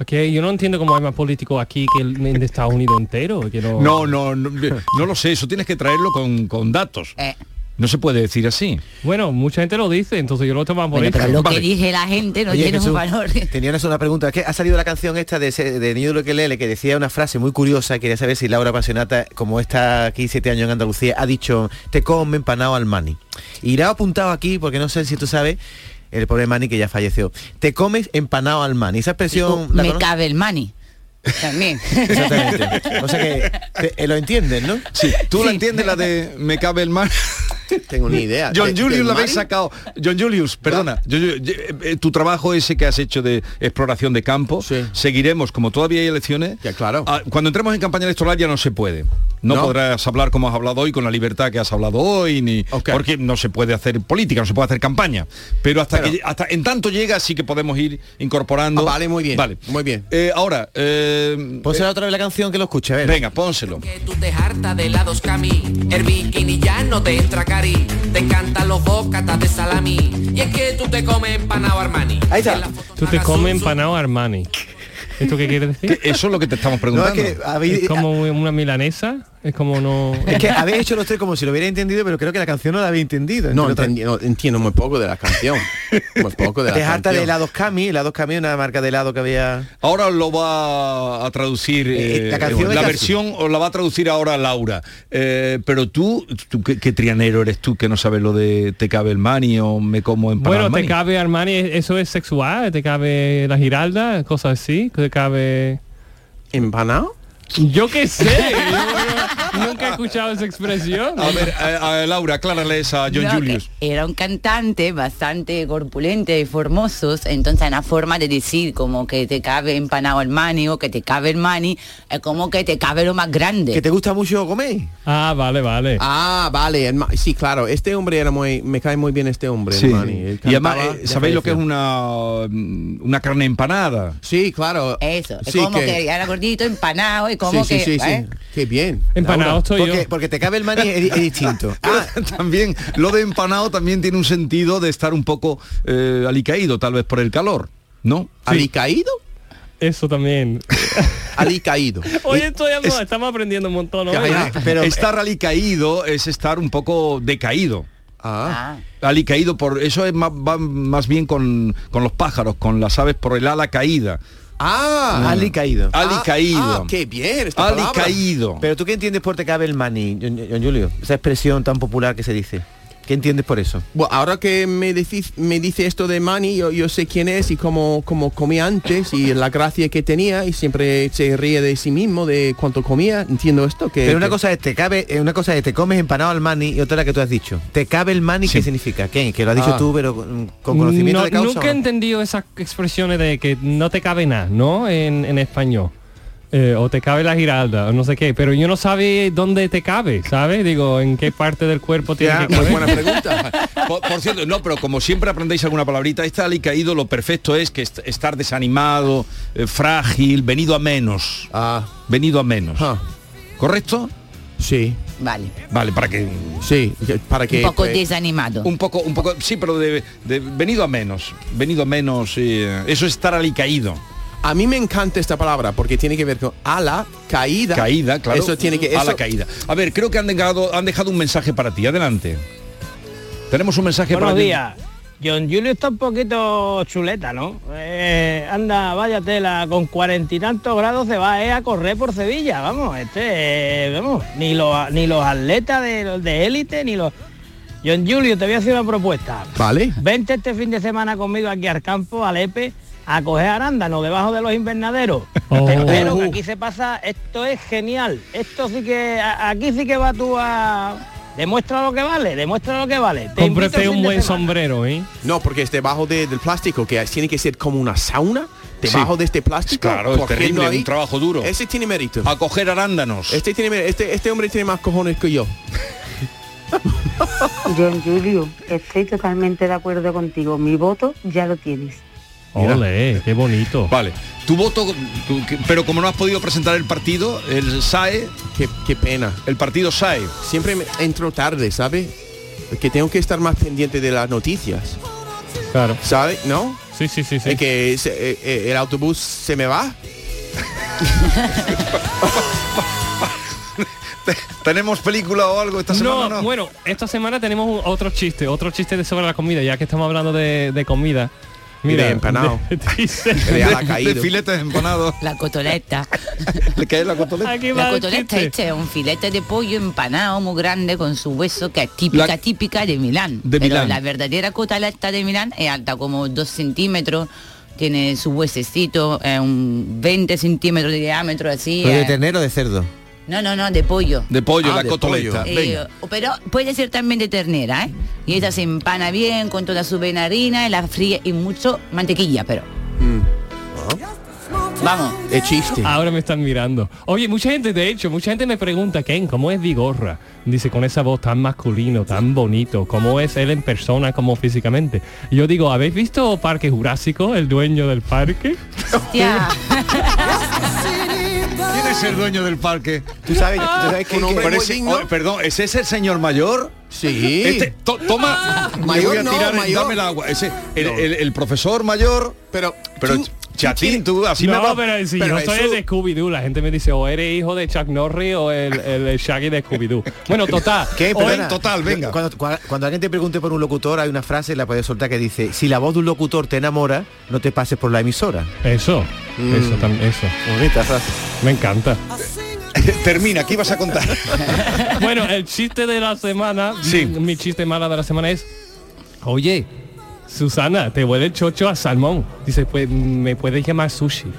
[SPEAKER 6] Ok, yo no entiendo cómo hay más políticos aquí que el- en Estados Unidos entero. Que no...
[SPEAKER 7] No, no, no, no lo sé, eso tienes que traerlo con, con datos.
[SPEAKER 8] Eh,
[SPEAKER 7] No se puede decir así.
[SPEAKER 6] Bueno, mucha gente lo dice, entonces yo lo tomo por
[SPEAKER 8] bueno,
[SPEAKER 6] eso.
[SPEAKER 8] pero lo
[SPEAKER 7] Vale.
[SPEAKER 8] que dije la gente no
[SPEAKER 9] Oye,
[SPEAKER 8] tiene un valor. [LAUGHS]
[SPEAKER 9] Tenías una pregunta. Es que ha salido la canción esta de, ese- de Niño de Lele que decía una frase muy curiosa. Quería saber si Laura Pasionata, como está aquí siete años en Andalucía, ha dicho, te come empanado al mani. Y le he apuntado aquí, porque no sé si tú sabes, el pobre mani que ya falleció. Te comes empanado al mani. Esa expresión... ¿la
[SPEAKER 8] me
[SPEAKER 9] conoces?
[SPEAKER 8] cabe el mani. También.
[SPEAKER 9] Exactamente. O sea que te- eh, lo entiendes, ¿no?
[SPEAKER 7] Sí, tú la
[SPEAKER 8] Sí.
[SPEAKER 7] entiendes la de me cabe el mar. [LAUGHS]
[SPEAKER 5] tengo ni idea.
[SPEAKER 7] John
[SPEAKER 5] ¿De-
[SPEAKER 7] Julius la habéis sacado. John Julius, perdona. Yo- yo- yo- eh, tu trabajo ese que has hecho de exploración de campo,
[SPEAKER 5] Sí.
[SPEAKER 7] seguiremos, como todavía hay elecciones.
[SPEAKER 5] Ya, claro.
[SPEAKER 7] ah, Cuando entremos en campaña electoral ya no se puede. No,
[SPEAKER 5] No.
[SPEAKER 7] podrás hablar como has hablado hoy, con la libertad que has hablado hoy, ni porque no se puede hacer política, no se puede hacer campaña. Pero hasta
[SPEAKER 5] Pero-
[SPEAKER 7] que hasta en tanto llega sí que podemos ir incorporando.
[SPEAKER 5] Ah, vale, muy bien,
[SPEAKER 7] Vale.
[SPEAKER 5] muy bien.
[SPEAKER 7] Eh, ahora, eh,
[SPEAKER 9] Pónsela otra vez la canción que lo escuche, a ver.
[SPEAKER 7] venga, pónselo.
[SPEAKER 10] Que tú te hartas de helados cami, el bikini ya no te entra cari, te encantan los bocatas de salami, y es que tú te comes empanado Armani.
[SPEAKER 9] Ahí está.
[SPEAKER 6] Tú te comes empanado Armani. ¿Esto qué quiere decir?
[SPEAKER 7] Eso es lo que te estamos
[SPEAKER 9] No, es
[SPEAKER 7] preguntando.
[SPEAKER 9] que habéis,
[SPEAKER 6] Es como una milanesa, es como no...
[SPEAKER 9] es que habéis hecho los tres como si lo hubiera entendido, pero creo que la canción no la había entendido.
[SPEAKER 5] No, entendi- entiendo muy poco de la canción. muy poco de la
[SPEAKER 9] Te harta de helados Cami, helados Cami, una marca de helado que había...
[SPEAKER 7] Ahora lo va a traducir
[SPEAKER 9] Eh,
[SPEAKER 7] eh,
[SPEAKER 9] la canción Casu.
[SPEAKER 7] versión o la va a traducir ahora Laura. Eh, pero tú, tú ¿qué, qué trianero eres tú que no sabes lo de te cabe el mani o me como en
[SPEAKER 6] Bueno, te cabe Armani, eso es sexual, te cabe la giralda, cosas así, te cabe...
[SPEAKER 5] ¿Empanado?
[SPEAKER 6] Yo qué sé, [LAUGHS] nunca he escuchado esa expresión.
[SPEAKER 7] A ver, a, a Laura, aclárales a John
[SPEAKER 8] No,
[SPEAKER 7] Julius.
[SPEAKER 8] Era un cantante bastante corpulente y formoso, entonces una forma de decir como que te cabe empanado el mani o que te cabe el mani, es como que te cabe lo más grande.
[SPEAKER 9] ¿Que te gusta mucho comer?
[SPEAKER 6] Ah, vale, vale.
[SPEAKER 5] Ah, vale. sí, claro. Este hombre era muy... Me cae muy bien este hombre, el Mani. Él
[SPEAKER 7] Y además,
[SPEAKER 5] cantaba,
[SPEAKER 7] eh, ¿sabéis lo que es una, mm, una carne empanada?
[SPEAKER 5] Sí, claro.
[SPEAKER 8] Eso, es
[SPEAKER 5] Sí,
[SPEAKER 8] como que...
[SPEAKER 5] que-
[SPEAKER 8] era gordito, empanado y como
[SPEAKER 5] sí, sí,
[SPEAKER 8] que...
[SPEAKER 5] sí, sí.
[SPEAKER 8] ¿eh?
[SPEAKER 5] Qué bien.
[SPEAKER 6] Empanado estoy
[SPEAKER 9] Porque,
[SPEAKER 6] yo.
[SPEAKER 9] porque te cabe el mani es, es distinto. [LAUGHS]
[SPEAKER 7] Ah, también, lo de empanado también tiene un sentido de estar un poco eh, alicaído, tal vez por el calor, ¿no?
[SPEAKER 5] ¿Alicaído?
[SPEAKER 6] Eso también. [LAUGHS]
[SPEAKER 5] Alicaído.
[SPEAKER 6] Oye, estoy, estamos aprendiendo un montón hoy.
[SPEAKER 7] Ah,
[SPEAKER 9] pero-
[SPEAKER 7] pero estar alicaído es estar un poco decaído.
[SPEAKER 5] Ah.
[SPEAKER 8] Ah,
[SPEAKER 7] alicaído por eso es más, va más bien con, con los pájaros con las aves por el ala caída
[SPEAKER 5] Ah.
[SPEAKER 9] Ali caído.
[SPEAKER 7] alicaído
[SPEAKER 5] Ah, qué bien esta palabra.
[SPEAKER 7] alicaído
[SPEAKER 9] Pero tú qué entiendes por te cabe el John, John Julio? Esa expresión tan popular que se dice. ¿Qué entiendes por eso?
[SPEAKER 5] Bueno, ahora que me, decís, me dice esto de Manny, yo, yo sé quién es y cómo, cómo comía antes y la gracia que tenía y siempre se ríe de sí mismo, de cuánto comía. Entiendo esto. Que,
[SPEAKER 9] Pero una
[SPEAKER 5] que-
[SPEAKER 9] cosa es te cabe, eh, una cosa es te comes empanado al mani y otra la que tú has dicho. Te cabe el mani, ¿qué significa? ¿Qué? Que lo has dicho
[SPEAKER 5] Ah.
[SPEAKER 9] tú, pero con, con conocimiento
[SPEAKER 6] No,
[SPEAKER 9] de causa.
[SPEAKER 6] Nunca he entendido esas expresiones de que no te cabe nada, ¿no? En, en español. Eh, o te cabe la giralda, o no sé qué, pero yo no sabe dónde te cabe, ¿sabes? Digo, en qué parte del cuerpo tiene
[SPEAKER 5] Ya,
[SPEAKER 6] que
[SPEAKER 5] muy
[SPEAKER 6] caber.
[SPEAKER 5] buena pregunta. [LAUGHS]
[SPEAKER 7] por, por cierto no pero como siempre aprendéis alguna palabrita este alicaído lo perfecto es que est- estar desanimado eh, frágil venido a menos
[SPEAKER 5] Ah.
[SPEAKER 7] venido a menos
[SPEAKER 5] Ah.
[SPEAKER 7] correcto
[SPEAKER 5] Sí.
[SPEAKER 8] Vale.
[SPEAKER 7] Vale, para que
[SPEAKER 5] Sí, para que
[SPEAKER 8] Un poco
[SPEAKER 5] pues,
[SPEAKER 8] desanimado.
[SPEAKER 7] un poco, un poco, sí, pero de, de- venido a menos, venido a menos. eh, eso es estar alicaído.
[SPEAKER 5] A mí me encanta esta palabra porque tiene que ver con a la caída.
[SPEAKER 7] Caída, claro.
[SPEAKER 5] Eso tiene que
[SPEAKER 7] a la
[SPEAKER 5] eso-
[SPEAKER 7] caída. A ver, creo que han dejado, han dejado un mensaje para ti. Adelante. Tenemos un mensaje
[SPEAKER 11] Buenos
[SPEAKER 7] para ti.
[SPEAKER 11] días. John Julio está un poquito chuleta, ¿no? Eh, anda, vaya tela, con cuarenta y tantos grados se va eh, a correr por Sevilla, vamos, este, eh, vamos, ni los ni los atletas de de élite, ni los. John Julio, te voy a hacer una propuesta.
[SPEAKER 5] Vale.
[SPEAKER 11] Vente este fin de semana conmigo aquí al campo, al EPE, a coger arándanos debajo de los invernaderos.
[SPEAKER 6] Oh.
[SPEAKER 11] Pero que aquí se pasa, esto es genial. Esto sí que, a- aquí sí que va tú a... Demuestra lo que vale, demuestra lo que vale. Te
[SPEAKER 6] Cómprate un buen sombrero, ¿eh?
[SPEAKER 5] No, porque es debajo de- del plástico, que tiene que ser como una sauna, debajo
[SPEAKER 7] Sí.
[SPEAKER 5] de este plástico.
[SPEAKER 7] Claro, es
[SPEAKER 5] ¿por qué
[SPEAKER 7] terrible, un trabajo duro.
[SPEAKER 5] Ese tiene mérito.
[SPEAKER 7] A coger arándanos.
[SPEAKER 5] Este, tiene, este, este hombre tiene más cojones que yo.
[SPEAKER 12] John Julio, estoy totalmente de acuerdo contigo. Mi voto ya lo tienes.
[SPEAKER 7] Mira.
[SPEAKER 6] Ole, qué bonito.
[SPEAKER 7] Vale. Tu voto, tu- que- pero como no has podido presentar el partido, el SAE,
[SPEAKER 5] Qué, qué pena.
[SPEAKER 7] el partido SAE.
[SPEAKER 5] Siempre me entro tarde, ¿sabe? Que tengo que estar más pendiente de las noticias.
[SPEAKER 6] Claro.
[SPEAKER 5] ¿Sabe? ¿No?
[SPEAKER 6] Sí, sí, sí, sí.
[SPEAKER 5] Es que se- eh, eh, el autobús se me va. [LAUGHS]
[SPEAKER 7] ¿Tenemos película o algo esta semana?
[SPEAKER 6] No,
[SPEAKER 7] No,
[SPEAKER 6] bueno, esta semana tenemos otro chiste, otro chiste de sobre la comida, ya que estamos hablando de, de comida. [LAUGHS]
[SPEAKER 5] de empanado.
[SPEAKER 6] de- dice-
[SPEAKER 5] De
[SPEAKER 7] de, de filetes empanados.
[SPEAKER 8] La cotoleta. [LAUGHS]
[SPEAKER 7] ¿Qué es la cotoleta?
[SPEAKER 8] La cotoleta este es un filete de pollo empanado muy grande con su hueso que es típica,
[SPEAKER 7] La-
[SPEAKER 8] típica de Milán.
[SPEAKER 7] De
[SPEAKER 8] Pero
[SPEAKER 7] Milán.
[SPEAKER 8] la verdadera cotoleta de Milán es alta como dos centímetros, tiene su huesecito, es un 20 centímetros de diámetro así.
[SPEAKER 9] ¿Pero de
[SPEAKER 8] eh.
[SPEAKER 9] ternero o de cerdo?
[SPEAKER 8] No, no, no, de pollo.
[SPEAKER 7] De pollo,
[SPEAKER 9] Ah,
[SPEAKER 7] la
[SPEAKER 9] de
[SPEAKER 7] cotoleta.
[SPEAKER 8] Eh,
[SPEAKER 7] Venga.
[SPEAKER 8] pero puede ser también de ternera, ¿eh? Y esta se empana bien con toda su venarina la fría y mucho mantequilla, pero. Vamos.
[SPEAKER 5] Es chiste.
[SPEAKER 6] Ahora me están mirando. Oye, mucha gente, de hecho, mucha gente me pregunta, Ken, ¿cómo es Vigorra? Dice, con esa voz tan masculino, tan bonito, ¿cómo es él en persona, como físicamente? Y yo digo, ¿habéis visto Parque Jurásico, el dueño del parque? [LAUGHS] [LAUGHS]
[SPEAKER 8] Hostia.
[SPEAKER 7] ¿Quién es el dueño del parque?
[SPEAKER 9] Tú sabes, tú sabes que,
[SPEAKER 5] Un hombre
[SPEAKER 9] que-
[SPEAKER 5] muy
[SPEAKER 7] ese-
[SPEAKER 5] digno.
[SPEAKER 7] oh, perdón, ¿es ese el señor mayor?
[SPEAKER 5] Sí.
[SPEAKER 7] Este, to- toma,
[SPEAKER 5] Mayor
[SPEAKER 7] voy a
[SPEAKER 5] no,
[SPEAKER 7] tirar,
[SPEAKER 5] mayor.
[SPEAKER 7] dame el agua. Ese, el, el- el profesor mayor,
[SPEAKER 5] pero
[SPEAKER 7] pero
[SPEAKER 5] tú-
[SPEAKER 7] chatín, tú así me
[SPEAKER 6] no,
[SPEAKER 7] va.
[SPEAKER 6] pero si
[SPEAKER 5] pero
[SPEAKER 6] yo soy el de Scooby-Doo, la gente me dice, o eres hijo de Chuck Norris o el, el, Shaggy de Scooby-Doo. Bueno, total.
[SPEAKER 9] ¿Qué?
[SPEAKER 6] hoy-
[SPEAKER 7] total, venga.
[SPEAKER 9] Cuando, cua- cuando alguien te pregunte por un locutor, hay una frase, la puedes soltar, que dice, si la voz de un locutor te enamora, no te pases por la emisora.
[SPEAKER 6] Eso, eso también, eso.
[SPEAKER 9] Bonita frase.
[SPEAKER 6] Me encanta.
[SPEAKER 7] Termina, ¿qué ibas a contar? [LAUGHS]
[SPEAKER 6] bueno, el chiste de la semana,
[SPEAKER 7] Sí.
[SPEAKER 6] mi, mi chiste mala de la semana es, oye, Susana, te huele el chocho a salmón. Dice, pues me puedes llamar sushi.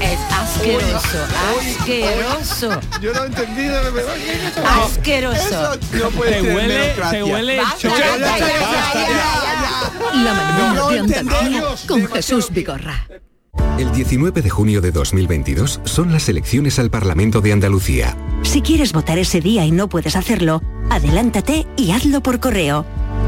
[SPEAKER 8] Es asqueroso, asqueroso,
[SPEAKER 7] Yo no he entendido, de verdad. [LAUGHS]
[SPEAKER 8] asqueroso.
[SPEAKER 5] no puede
[SPEAKER 6] Te
[SPEAKER 5] ser
[SPEAKER 6] huele, te huele
[SPEAKER 8] ya, ya.
[SPEAKER 13] La mañana
[SPEAKER 5] No,
[SPEAKER 13] de Andalucía con Jesús Vigorra.
[SPEAKER 14] El 19 de junio de 2022 son las elecciones al Parlamento de Andalucía.
[SPEAKER 15] Si quieres votar ese día y no puedes hacerlo, adelántate y hazlo por correo.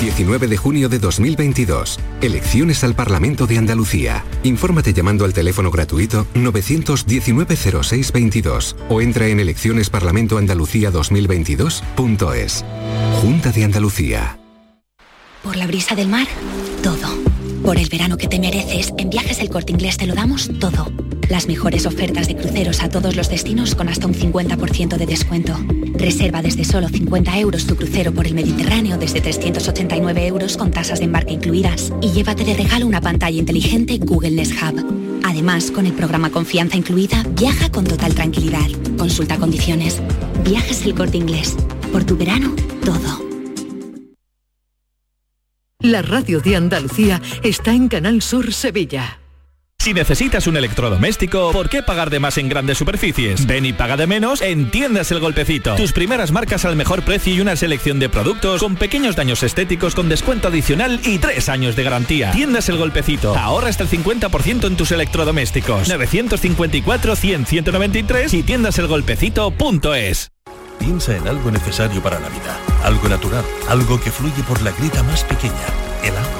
[SPEAKER 14] 19 de junio de 2022. Elecciones al Parlamento de Andalucía. Infórmate llamando al teléfono gratuito 919-0622 o entra en eleccionesparlamentoandalucía2022.es. Junta de Andalucía.
[SPEAKER 16] Por la brisa del mar, todo. Por el verano que te mereces, en Viajes El Corte Inglés te lo damos todo. Las mejores ofertas de cruceros a todos los destinos con hasta un 50% de descuento. Reserva desde solo 50 euros tu crucero por el Mediterráneo desde 389 euros con tasas de embarque incluidas. Y llévate de regalo una pantalla inteligente Google Nest Hub. Además, con el programa Confianza incluida, viaja con total tranquilidad. Consulta condiciones. Viajes El Corte Inglés. Por tu verano, todo.
[SPEAKER 13] La radio de Andalucía está en Canal Sur Sevilla.
[SPEAKER 17] Si necesitas un electrodoméstico, ¿por qué pagar de más en grandes superficies? Ven y paga de menos en Tiendas El Golpecito. Tus primeras marcas al mejor precio y una selección de productos con pequeños daños estéticos con descuento adicional y tres años de garantía. Tiendas El Golpecito. Ahorra hasta el 50% en tus electrodomésticos. 954-100-193 y tiendaselgolpecito.es.
[SPEAKER 18] Piensa en algo necesario para la vida, algo natural, algo que fluye por la grita más pequeña, el agua.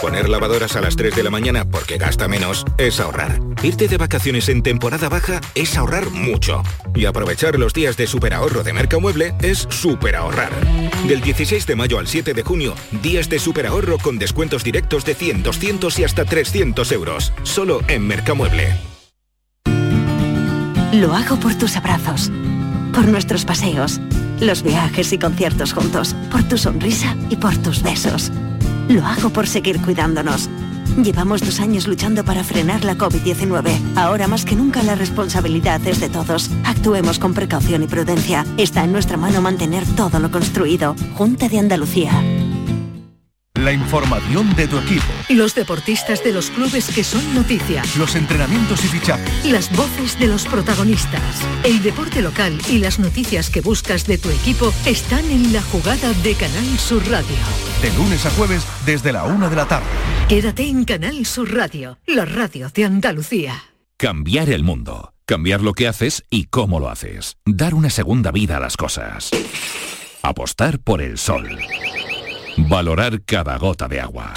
[SPEAKER 19] Poner lavadoras a las 3 de la mañana porque gasta menos es ahorrar. Irte de vacaciones en temporada baja es ahorrar mucho. Y aprovechar los días de superahorro de Mercamueble es superahorrar. Del 16 de mayo al 7 de junio, días de superahorro con descuentos directos de 100, 200 y hasta 300 euros. Solo en Mercamueble.
[SPEAKER 15] Lo hago por tus abrazos, por nuestros paseos, los viajes y conciertos juntos, por tu sonrisa y por tus besos. Lo hago por seguir cuidándonos. Llevamos dos años luchando para frenar la COVID-19. Ahora más que nunca la responsabilidad es de todos. Actuemos con precaución y prudencia. Está en nuestra mano mantener todo lo construido. Junta de Andalucía.
[SPEAKER 1] La información de tu equipo,
[SPEAKER 13] Los deportistas de los clubes que son noticia.
[SPEAKER 1] los entrenamientos y fichajes.
[SPEAKER 13] Las voces de los protagonistas. El deporte local y las noticias que buscas de tu equipo están en la jugada de Canal Sur Radio.
[SPEAKER 1] De lunes a jueves desde la una de la tarde.
[SPEAKER 13] Quédate en Canal Sur Radio, la radio de Andalucía.
[SPEAKER 20] Cambiar el mundo. Cambiar lo que haces y cómo lo haces. Dar una segunda vida a las cosas. Apostar por el sol. Valorar cada gota de agua.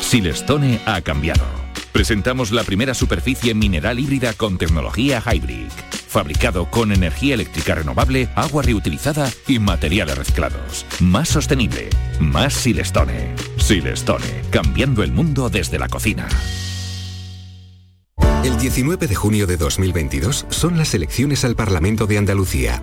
[SPEAKER 20] Silestone ha cambiado. Presentamos la primera superficie mineral híbrida con tecnología Hybrid. Fabricado con energía eléctrica renovable, agua reutilizada y materiales reciclados. Más sostenible. Más Silestone. Silestone. Cambiando el mundo desde la cocina.
[SPEAKER 14] El 19 de junio de 2022 son las elecciones al Parlamento de Andalucía.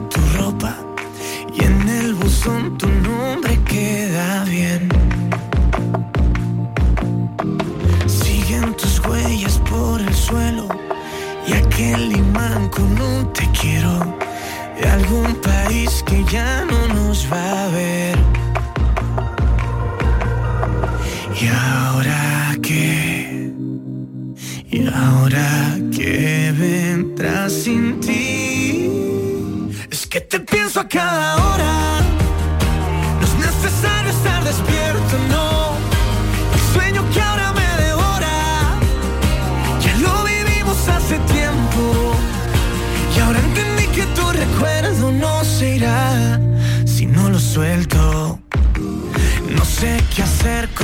[SPEAKER 21] Tu ropa y en el buzón tu nombre queda bien. Siguen tus huellas por el suelo y aquel imán con un te quiero de algún país que ya no nos va a ver. ¿Y ahora qué? ¿Y ahora qué vendrá sin ti? Que te pienso a cada hora. No es necesario estar despierto, no. El sueño que ahora me devora. Ya lo vivimos hace tiempo. Y ahora entendí que tu recuerdo no se irá si no lo suelto.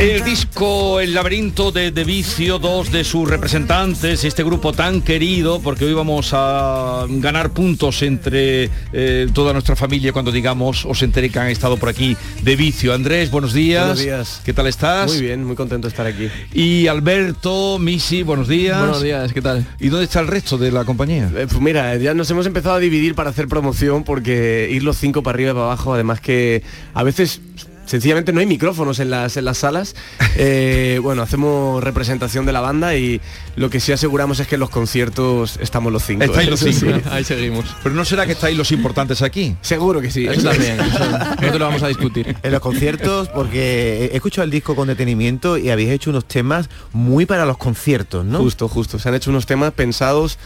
[SPEAKER 7] El disco El laberinto de, de Vicio, dos de sus representantes, este grupo tan querido, porque hoy vamos a ganar puntos entre eh, toda nuestra familia cuando digamos, os enteré que han estado por aquí de Vicio. Andrés, buenos días.
[SPEAKER 22] Buenos días.
[SPEAKER 7] ¿Qué tal estás?
[SPEAKER 22] Muy bien, muy contento de estar aquí.
[SPEAKER 7] Y Alberto, Misi, buenos días.
[SPEAKER 22] Buenos días, ¿qué tal?
[SPEAKER 7] ¿Y dónde está el resto de la compañía?
[SPEAKER 22] Eh, pues mira, ya nos hemos empezado a dividir para hacer promoción porque ir los cinco para arriba y para abajo, además que a veces sencillamente no hay micrófonos en las, en las salas. [LAUGHS] Eh, bueno, hacemos representación de la banda y lo que sí aseguramos es que en los conciertos estamos los cinco.
[SPEAKER 7] Estáis los
[SPEAKER 22] Sí,
[SPEAKER 7] cinco.
[SPEAKER 22] sí, ahí seguimos.
[SPEAKER 7] Pero no será que estáis los importantes aquí.
[SPEAKER 22] Seguro que sí, eso también. [LAUGHS] eso no te lo vamos a discutir.
[SPEAKER 9] En los conciertos, porque he escuchado el disco con detenimiento y habéis hecho unos temas muy para los conciertos, ¿no?
[SPEAKER 22] Justo, justo. Se han hecho unos temas pensados.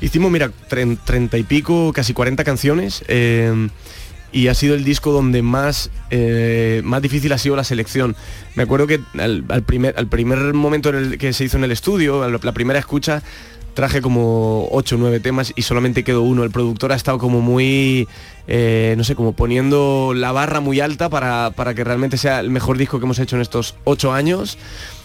[SPEAKER 22] Hicimos, mira, treinta y pico, casi 40 canciones. eh, y ha sido el disco donde más, eh, más difícil ha sido la selección. Me acuerdo que al, primer, al primer momento en el que se hizo en el estudio, la primera escucha, traje como 8 o 9 temas y solamente quedó uno. El productor ha estado como muy, eh, no sé, como poniendo la barra muy alta para, para que realmente sea el mejor disco que hemos hecho en estos 8 años.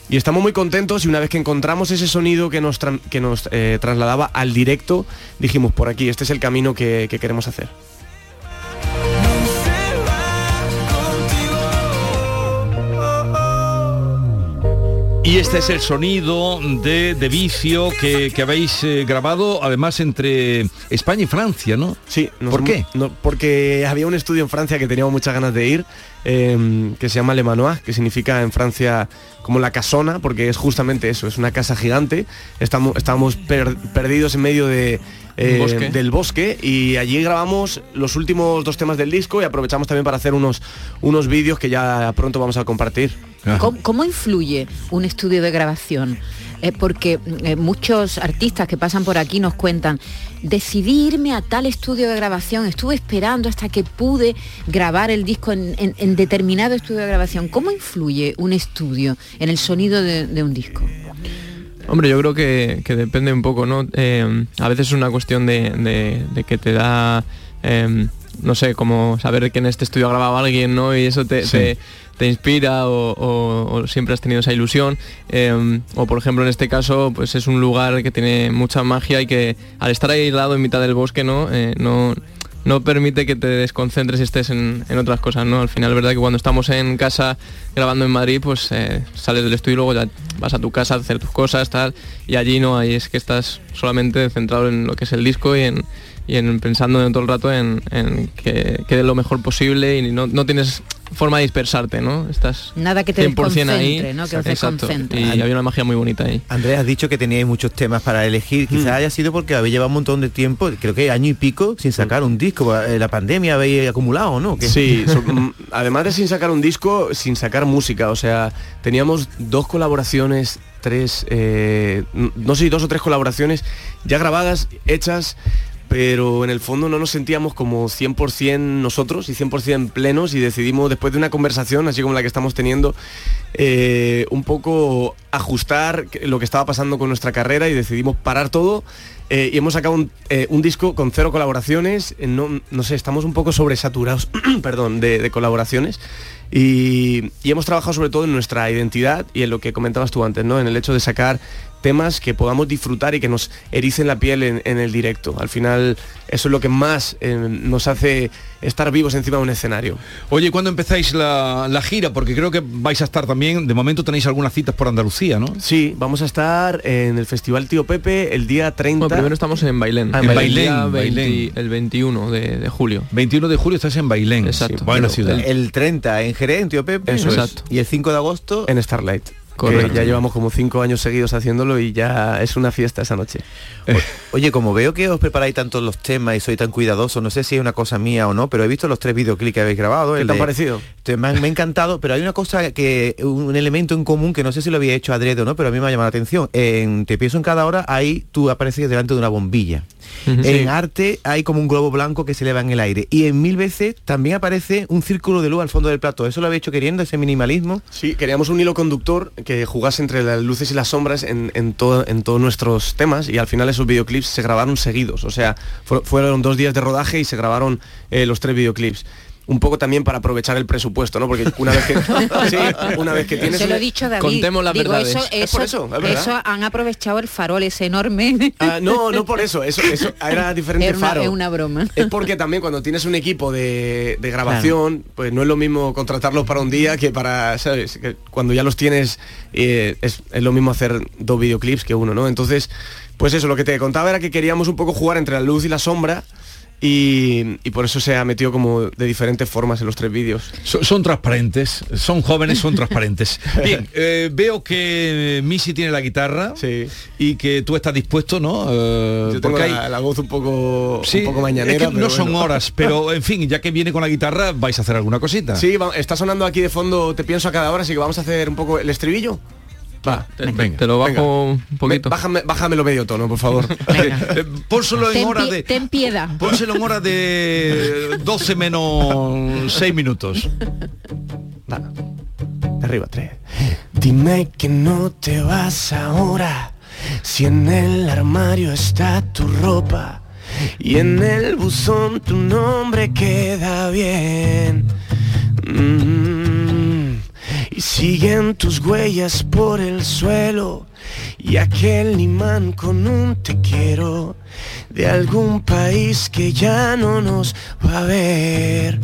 [SPEAKER 22] Y estamos muy contentos y una vez que encontramos ese sonido que nos, que nos eh, trasladaba al directo, dijimos, por aquí, este es el camino que queremos hacer.
[SPEAKER 7] Y este es el sonido de, de vicio que, que habéis eh, grabado además entre España y Francia, ¿no?
[SPEAKER 22] Sí.
[SPEAKER 7] ¿Por qué?
[SPEAKER 22] no, porque había un estudio en Francia que teníamos muchas ganas de ir, eh, que se llama Le Manoir, que significa en Francia como la casona, porque es justamente eso, es una casa gigante. Estamos, estábamos per- perdidos en medio de, eh, bosque. del bosque y allí grabamos los últimos dos temas del disco y aprovechamos también para hacer unos, unos vídeos que ya pronto vamos a compartir.
[SPEAKER 8] ¿Cómo, cómo influye un estudio de grabación
[SPEAKER 2] eh, porque eh, muchos artistas que pasan por aquí nos cuentan, decidí irme a tal estudio de grabación, estuve esperando hasta que pude grabar el disco en, en- en determinado estudio de grabación. ¿Cómo influye un estudio en el sonido de, de un disco?
[SPEAKER 23] Hombre, yo creo que, que depende un poco, ¿no? Eh, a veces es una cuestión de, de- de que te da, eh, no sé, como saber que en este estudio ha grabado alguien, ¿no? Y eso te,
[SPEAKER 7] Sí.
[SPEAKER 23] te- te inspira o, o- o siempre has tenido esa ilusión. Eh, o por ejemplo en este caso, pues es un lugar que tiene mucha magia y que al estar aislado en mitad del bosque, ¿no? Eh, no no permite que te desconcentres y estés en, en otras cosas, ¿no? Al final, verdad que cuando estamos en casa grabando en Madrid, pues eh, sales del estudio y luego ya vas a tu casa a hacer tus cosas, tal, y allí no, ahí es que estás solamente centrado en lo que es el disco y en, y en pensando todo el rato en, en que quede lo mejor posible y no, no tienes forma de dispersarte, ¿no? Estás
[SPEAKER 2] Nada que te
[SPEAKER 23] 100% ahí.
[SPEAKER 2] ¿no? Que
[SPEAKER 23] Exacto.
[SPEAKER 2] desconcentre.
[SPEAKER 23] Y había una magia muy bonita ahí.
[SPEAKER 9] Andrés, has dicho que teníais muchos temas para elegir. Quizás haya sido porque habéis llevado un montón de tiempo, creo que año y pico, sin sacar un disco. Eh, La pandemia habéis acumulado, ¿no? ¿Qué?
[SPEAKER 5] Sí, [LAUGHS] so- mm, además de sin sacar un disco, sin sacar música, o sea, teníamos dos colaboraciones, tres, eh, no sé, dos o tres colaboraciones ya grabadas, hechas, pero en el fondo no nos sentíamos como 100% nosotros y 100% plenos y decidimos, después de una conversación, así como la que estamos teniendo, eh, un poco ajustar lo que estaba pasando con nuestra carrera y decidimos parar todo eh, y hemos sacado un, eh, un disco con cero colaboraciones. no, no sé, estamos un poco sobresaturados, [CLEARS THROAT] perdón, de colaboraciones. Y, y hemos trabajado sobre todo en nuestra identidad y en lo que comentabas tú antes, ¿no? En el hecho de sacar temas que podamos disfrutar y que nos ericen la piel en, en el directo. Al final, eso es lo que más eh, nos hace estar vivos encima de un escenario.
[SPEAKER 7] Oye, ¿cuándo empezáis la, la gira? Porque creo que vais a estar también, de momento tenéis algunas citas por Andalucía, ¿no?
[SPEAKER 5] Sí, vamos a estar en el Festival Tío Pepe el día 30.
[SPEAKER 23] Bueno, primero estamos en Bailén.
[SPEAKER 5] Ah,
[SPEAKER 23] el
[SPEAKER 5] en Bailén,
[SPEAKER 23] 20
[SPEAKER 5] Bailén.
[SPEAKER 23] el 21 de, de julio.
[SPEAKER 7] 21 de julio estás en Bailén.
[SPEAKER 23] Exacto.
[SPEAKER 7] buena ciudad.
[SPEAKER 9] El, el 30 en Jerez, en Tío Pepe.
[SPEAKER 5] Eso es.
[SPEAKER 9] Exacto. Y el 5 de agosto
[SPEAKER 5] en Starlight.
[SPEAKER 9] Correcto.
[SPEAKER 5] Que ya llevamos como cinco años seguidos haciéndolo y ya es una fiesta esa noche.
[SPEAKER 9] Oye, como veo que os preparáis tanto los temas y soy tan cuidadoso, no sé si es una cosa mía o no, pero he visto los tres videoclips que habéis grabado.
[SPEAKER 5] ¿Qué
[SPEAKER 9] el
[SPEAKER 5] te han parecido?
[SPEAKER 9] Te- me, ha encantado, pero hay una cosa que, un elemento en común que no sé si lo había hecho adrede o no, pero a mí me ha llamado la atención. En Te pienso en cada hora, ahí tú apareces delante de una bombilla. En
[SPEAKER 23] Sí.
[SPEAKER 9] arte hay como un globo blanco que se eleva en el aire. Y en mil veces también aparece un círculo de luz al fondo del plato. ¿Eso lo había hecho queriendo, ese minimalismo?
[SPEAKER 5] Sí, queríamos un hilo conductor que jugase entre las luces y las sombras en, en, todo- en todos nuestros temas y al final esos videoclips se grabaron seguidos. O sea, fu- fueron dos días de rodaje y se grabaron eh, los tres videoclips. Un poco también para aprovechar el presupuesto, ¿no? Porque una vez que, [LAUGHS] sí, una vez que tienes...
[SPEAKER 2] Se lo he dicho David. Digo, Eso,
[SPEAKER 5] Es por eso, es verdad.
[SPEAKER 2] eso han aprovechado el farol ese enorme.
[SPEAKER 5] Ah, no, no por eso, eso, eso era [LAUGHS] diferente
[SPEAKER 2] Era una-
[SPEAKER 5] faro.
[SPEAKER 2] es una broma.
[SPEAKER 5] Es porque también cuando tienes un equipo de, de grabación, pues no es lo mismo contratarlos para un día que para, ¿sabes? Que cuando ya los tienes eh, es, es lo mismo hacer dos videoclips que uno, ¿no? Entonces, pues eso, lo que te contaba era que queríamos un poco jugar entre la luz y la sombra y, y por eso se ha metido como de diferentes formas en los tres vídeos.
[SPEAKER 7] So- Son transparentes, son jóvenes, son transparentes. [LAUGHS] Bien, eh, veo que Missy tiene la guitarra y que tú estás dispuesto, ¿no? Eh,
[SPEAKER 5] Yo tengo
[SPEAKER 7] porque
[SPEAKER 5] la, la voz un poco,
[SPEAKER 7] Sí,
[SPEAKER 5] un poco mañanera.
[SPEAKER 7] es que no
[SPEAKER 5] pero
[SPEAKER 7] son
[SPEAKER 5] bueno.
[SPEAKER 7] horas, [LAUGHS] pero en fin, ya que viene con la guitarra, vais a hacer alguna cosita.
[SPEAKER 5] Sí, va- está sonando aquí de fondo, te pienso a cada hora, así que vamos a hacer un poco el estribillo. Va,
[SPEAKER 7] venga.
[SPEAKER 23] Te lo bajo
[SPEAKER 5] Venga.
[SPEAKER 23] un poquito.
[SPEAKER 5] Bájame, bájamelo medio tono, por favor. [LAUGHS]
[SPEAKER 7] Eh, Pónselo en
[SPEAKER 2] ten,
[SPEAKER 7] hora
[SPEAKER 2] pie-
[SPEAKER 7] de.
[SPEAKER 2] ten piedad.
[SPEAKER 7] Pónselo en hora de 12 menos 6 minutos.
[SPEAKER 5] De arriba, tres. Dime que no te vas ahora, si en el armario está tu ropa y en el buzón tu nombre queda bien. Mm. Y siguen tus huellas por el suelo y aquel imán con un te quiero de algún país que ya no nos va a ver.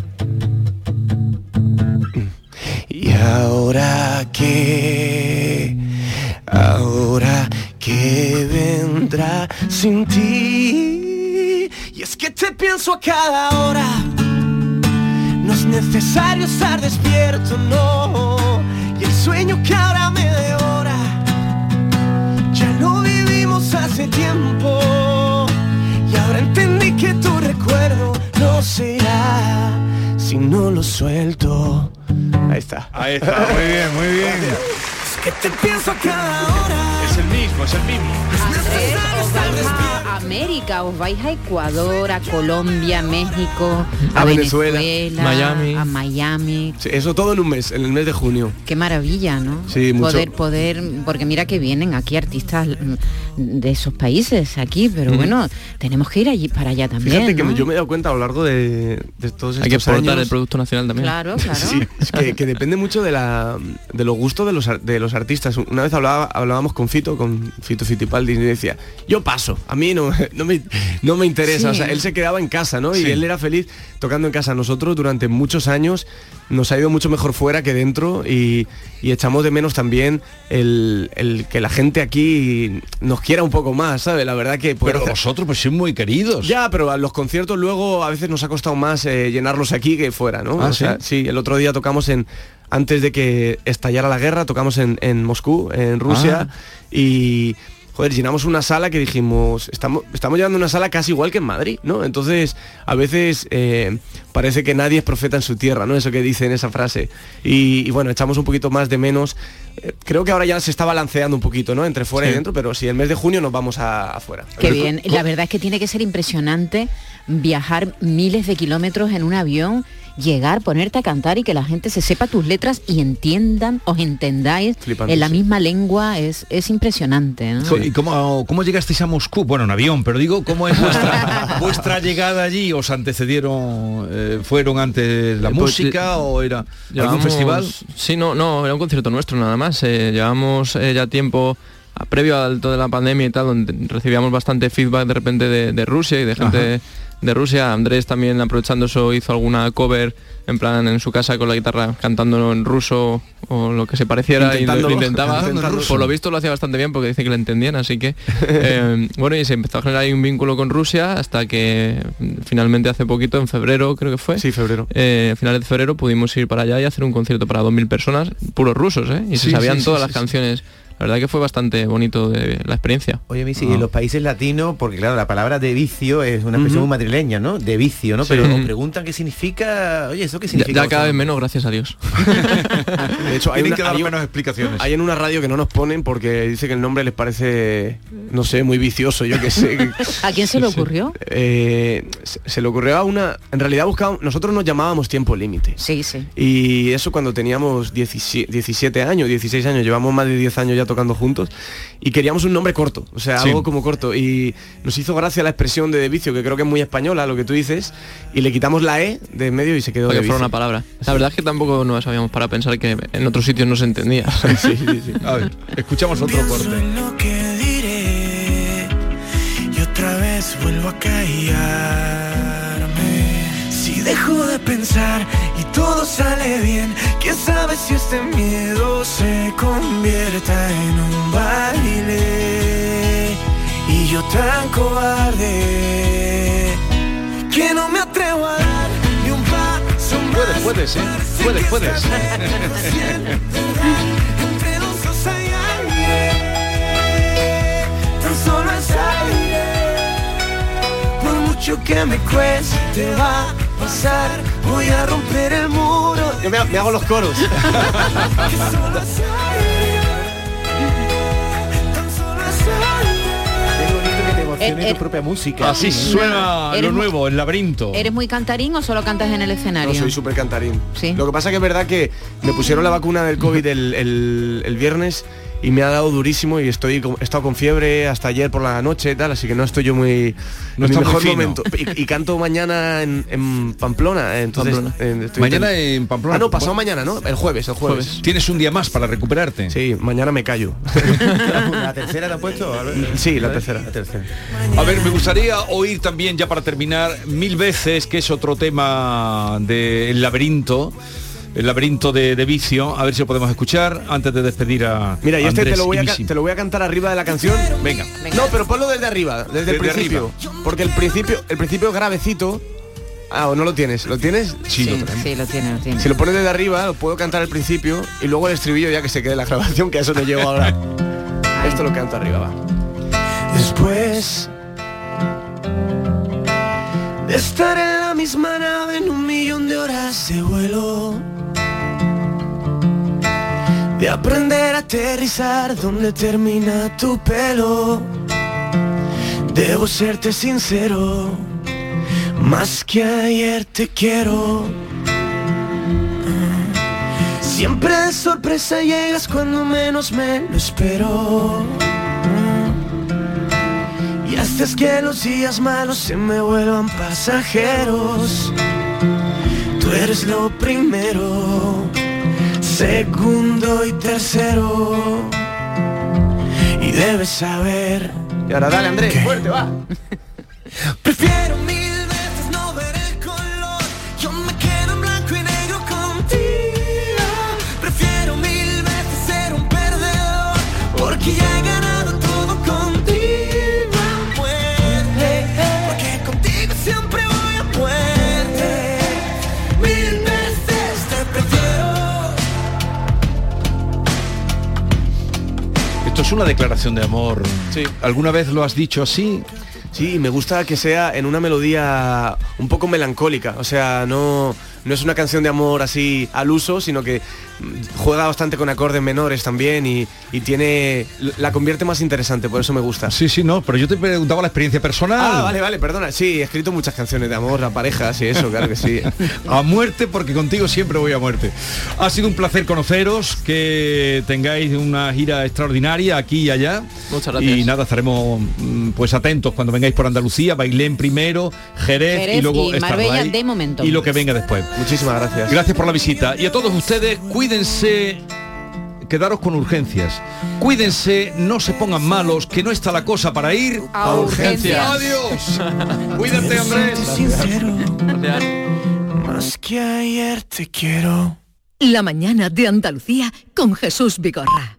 [SPEAKER 5] Y ahora que, ahora que vendrá sin ti. Y es que te pienso a cada hora. No es necesario estar despierto, no. Y el sueño que ahora me devora, ya lo vivimos hace tiempo. Y ahora entendí que tu recuerdo no se irá si no lo suelto. Ahí está.
[SPEAKER 7] Ahí está, muy bien, muy bien.
[SPEAKER 21] que te pienso a cada hora.
[SPEAKER 7] Es el mismo, es el mismo.
[SPEAKER 2] A América, os vais a Ecuador, a Colombia, México, a,
[SPEAKER 5] A
[SPEAKER 2] Venezuela,
[SPEAKER 5] Venezuela. Miami.
[SPEAKER 2] a Miami.
[SPEAKER 5] Sí, eso todo en un mes, en el mes de junio.
[SPEAKER 2] Qué maravilla, ¿no?
[SPEAKER 5] Sí, mucho.
[SPEAKER 2] Poder, poder, porque mira que vienen aquí artistas de esos países aquí, pero bueno, tenemos que ir allí para allá también.
[SPEAKER 5] Fíjate que
[SPEAKER 2] ¿no?
[SPEAKER 5] yo me he dado cuenta a lo largo de, de todos estos
[SPEAKER 23] Hay que exportar
[SPEAKER 5] años-
[SPEAKER 23] el producto nacional también.
[SPEAKER 2] Claro, claro.
[SPEAKER 5] Sí, es que, que depende mucho de la de los gustos de los, de los artistas. Una vez hablaba, hablábamos con Fito, con Fito Fitipaldi, y decía, yo paso, a mí no, no, me, no me interesa.
[SPEAKER 2] Sí.
[SPEAKER 5] O sea, él se quedaba en casa, ¿no?
[SPEAKER 7] Sí.
[SPEAKER 5] Y él era feliz tocando en casa. Nosotros durante muchos años nos ha ido mucho mejor fuera que dentro y, y echamos de menos también el, el que la gente aquí nos quiera un poco más, ¿sabes? La verdad que...
[SPEAKER 7] Pero
[SPEAKER 5] hacer-
[SPEAKER 7] vosotros pues sois muy queridos.
[SPEAKER 5] ya, pero a los conciertos luego a veces nos ha costado más eh, llenarlos aquí que fuera, ¿no?
[SPEAKER 7] Ah,
[SPEAKER 5] O sea,
[SPEAKER 7] ¿sí?
[SPEAKER 5] sí, el otro día tocamos en antes de que estallara la guerra, tocamos en, en Moscú, en Rusia,
[SPEAKER 7] Ah.
[SPEAKER 5] y joder, llenamos una sala que dijimos, estamos, estamos llenando una sala casi igual que en Madrid, ¿no? Entonces, a veces eh, parece que nadie es profeta en su tierra, ¿no? Eso que dice en esa frase. Y, y bueno, echamos un poquito más de menos. Eh, creo que ahora ya se está balanceando un poquito, ¿no? Entre fuera y dentro, pero sí, el mes de junio nos vamos a- afuera.
[SPEAKER 2] Qué bien. La verdad es que tiene que ser impresionante viajar miles de kilómetros en un avión, llegar, ponerte a cantar y que la gente se sepa tus letras y entiendan, os entendáis
[SPEAKER 7] Flipante,
[SPEAKER 2] en la
[SPEAKER 7] sí.
[SPEAKER 2] misma lengua. Es, es impresionante. ¿no?
[SPEAKER 7] ¿Y cómo, cómo llegasteis a Moscú? Bueno, en avión, pero digo, ¿cómo es vuestra, [LAUGHS] vuestra llegada allí? ¿Os antecedieron, eh, fueron antes la
[SPEAKER 23] Eh, pues,
[SPEAKER 7] música o era algún
[SPEAKER 23] Llevamos-
[SPEAKER 7] festival?
[SPEAKER 23] Sí, no, no, era un concierto nuestro nada más. Eh, llevamos eh, ya tiempo a- previo al todo de la pandemia y tal, donde recibíamos bastante feedback de repente de, de Rusia y de gente
[SPEAKER 7] Ajá.
[SPEAKER 23] De Rusia. Andrés también aprovechando eso hizo alguna cover en plan en su casa con la guitarra cantando en ruso o lo que se pareciera y lo, lo intentaba. Por lo visto lo hacía bastante bien porque dice que le entendían, así que [LAUGHS] eh, bueno y se empezó a generar ahí un vínculo con Rusia hasta que finalmente hace poquito, en febrero creo que fue.
[SPEAKER 5] Sí, febrero.
[SPEAKER 23] Eh, finales de febrero pudimos ir para allá y hacer un concierto para 2.000 personas, puros rusos, ¿eh? Y
[SPEAKER 5] Sí,
[SPEAKER 23] se sabían
[SPEAKER 5] sí, sí,
[SPEAKER 23] todas las canciones. La verdad que fue bastante bonito de la experiencia.
[SPEAKER 9] Oye,
[SPEAKER 23] Ah.
[SPEAKER 9] en los países latinos, porque claro, la palabra de vicio es una expresión muy madrileña, ¿no? De vicio, ¿no?
[SPEAKER 23] Sí.
[SPEAKER 9] Pero os
[SPEAKER 23] Ujú.
[SPEAKER 9] preguntan qué significa, oye, ¿eso qué significa?
[SPEAKER 23] ya cada vez menos, gracias a Dios. [LAUGHS]
[SPEAKER 5] De hecho, hay, una-
[SPEAKER 7] que dar
[SPEAKER 5] hay-
[SPEAKER 7] menos explicaciones.
[SPEAKER 5] hay en una radio que no nos ponen porque dice que el nombre les parece, no sé, muy vicioso, yo qué sé. [LAUGHS]
[SPEAKER 2] ¿A quién se le ocurrió?
[SPEAKER 5] Eh, se, se le ocurrió a una... En realidad buscábamos, nosotros nos llamábamos tiempo límite.
[SPEAKER 2] Sí, sí.
[SPEAKER 5] Y eso cuando teníamos 17, 17 años, 16 años, llevamos más de 10 años ya tocando juntos y queríamos un nombre corto, o sea,
[SPEAKER 7] Sí.
[SPEAKER 5] algo como corto. Y nos hizo gracia la expresión de de vicio, que creo que es muy española, lo que tú dices, y le quitamos la E de en medio y se quedó
[SPEAKER 23] Para
[SPEAKER 5] de
[SPEAKER 23] que fuera una palabra. La verdad es que tampoco nos sabíamos para pensar que en otros sitios no se entendía. [LAUGHS]
[SPEAKER 5] Sí, sí, sí.
[SPEAKER 7] A ver, escuchamos otro corte.
[SPEAKER 21] en lo que diré y otra vez vuelvo a callarme. Si dejo de pensar todo sale bien, quién sabe si este miedo se convierta en un baile. Y yo tan cobarde que no me atrevo a dar ni un paso más.
[SPEAKER 7] Puedes, puedes, ¿eh? Puedes, puedes.
[SPEAKER 21] Entre los dos hay aire, tan solo es aire. Por mucho que me cueste va pasar, voy a romper el muro.
[SPEAKER 5] Yo me, me hago los coros. [LAUGHS]
[SPEAKER 9] Emocione
[SPEAKER 2] Eh, eh,
[SPEAKER 9] tu propia música.
[SPEAKER 7] Así suena lo
[SPEAKER 2] muy-
[SPEAKER 7] nuevo, el laberinto.
[SPEAKER 2] ¿Eres muy cantarín o solo cantas en el escenario?
[SPEAKER 5] No, soy súper cantarín.
[SPEAKER 2] Sí.
[SPEAKER 5] Lo que pasa que es verdad que me pusieron la vacuna del COVID el, el- el viernes y me ha dado durísimo y estoy con- he estado con fiebre hasta ayer por la noche y tal, así que no estoy yo muy
[SPEAKER 7] No
[SPEAKER 5] en mi mejor momento. Y, y canto mañana en, en Pamplona, entonces
[SPEAKER 23] Pamplona.
[SPEAKER 5] eh, estoy-
[SPEAKER 7] Mañana en Pamplona.
[SPEAKER 5] Ah, no, pasado mañana, ¿no? El jueves, el jueves.
[SPEAKER 23] Jueves.
[SPEAKER 7] Tienes un día más para recuperarte.
[SPEAKER 5] Sí, mañana me callo. [LAUGHS]
[SPEAKER 9] ¿La tercera te han puesto?
[SPEAKER 5] Sí, la tercera.
[SPEAKER 9] La tercera.
[SPEAKER 7] A ver, me gustaría oír también, ya para terminar, mil veces, que es otro tema del laberinto, el laberinto de, de vicio, a ver si lo podemos escuchar antes de despedir a
[SPEAKER 5] Mira, y este te
[SPEAKER 7] Andrés
[SPEAKER 5] lo, voy a, te lo voy a cantar arriba de la canción.
[SPEAKER 7] Venga.
[SPEAKER 5] No, pero ponlo desde arriba, desde, el principio. Porque el principio, el principio es gravecito. Ah, o no lo tienes. ¿Lo tienes?
[SPEAKER 7] Sí,
[SPEAKER 2] Sí, lo tiene, lo tiene.
[SPEAKER 5] Si lo pones desde arriba, lo puedo cantar al principio y luego el estribillo ya que se quede la grabación, que a eso no llego ahora. Esto lo canto arriba, va.
[SPEAKER 21] Después de estar en la misma nave en un millón de horas de vuelo, de aprender a aterrizar donde termina tu pelo. Debo serte sincero, más que ayer te quiero. Siempre de sorpresa llegas cuando menos me lo espero. Y haces que los días malos se me vuelvan pasajeros. Tú eres lo primero, segundo y tercero. Y debes saber.
[SPEAKER 24] Y ahora dale, Andrés, fuerte, va. [LAUGHS]
[SPEAKER 7] es una declaración de amor. Sí. ¿Alguna vez lo has dicho así?
[SPEAKER 5] Sí, me gusta que sea en una melodía un poco melancólica, o sea, no, no es una canción de amor así al uso, sino que juega bastante con acordes menores también y, y tiene la convierte más interesante, por eso me gusta.
[SPEAKER 7] Sí, sí, no, pero yo te preguntaba la experiencia personal.
[SPEAKER 5] Ah, vale, vale, perdona. Sí, he escrito muchas canciones de amor a parejas y eso, claro que sí. [LAUGHS]
[SPEAKER 7] a muerte porque contigo siempre voy a muerte. Ha sido un placer conoceros, que tengáis una gira extraordinaria aquí y allá.
[SPEAKER 23] Muchas gracias.
[SPEAKER 7] Y nada, estaremos mm, pues atentos cuando vengáis por Andalucía, Bailén primero, Jerez,
[SPEAKER 2] Jerez
[SPEAKER 7] y luego
[SPEAKER 2] y Marbella
[SPEAKER 7] ahí,
[SPEAKER 2] de momento.
[SPEAKER 7] Y lo que venga después.
[SPEAKER 5] Muchísimas gracias.
[SPEAKER 7] Gracias por la visita. Y a todos ustedes, cuídense quedaros con urgencias. Cuídense, no se pongan malos, que no está la cosa para ir
[SPEAKER 21] A urgencias.
[SPEAKER 7] Adiós. [LAUGHS] Cuídate, Andrés.
[SPEAKER 21] sincero. Más que ayer te quiero.
[SPEAKER 13] La mañana de Andalucía con Jesús Vigorra.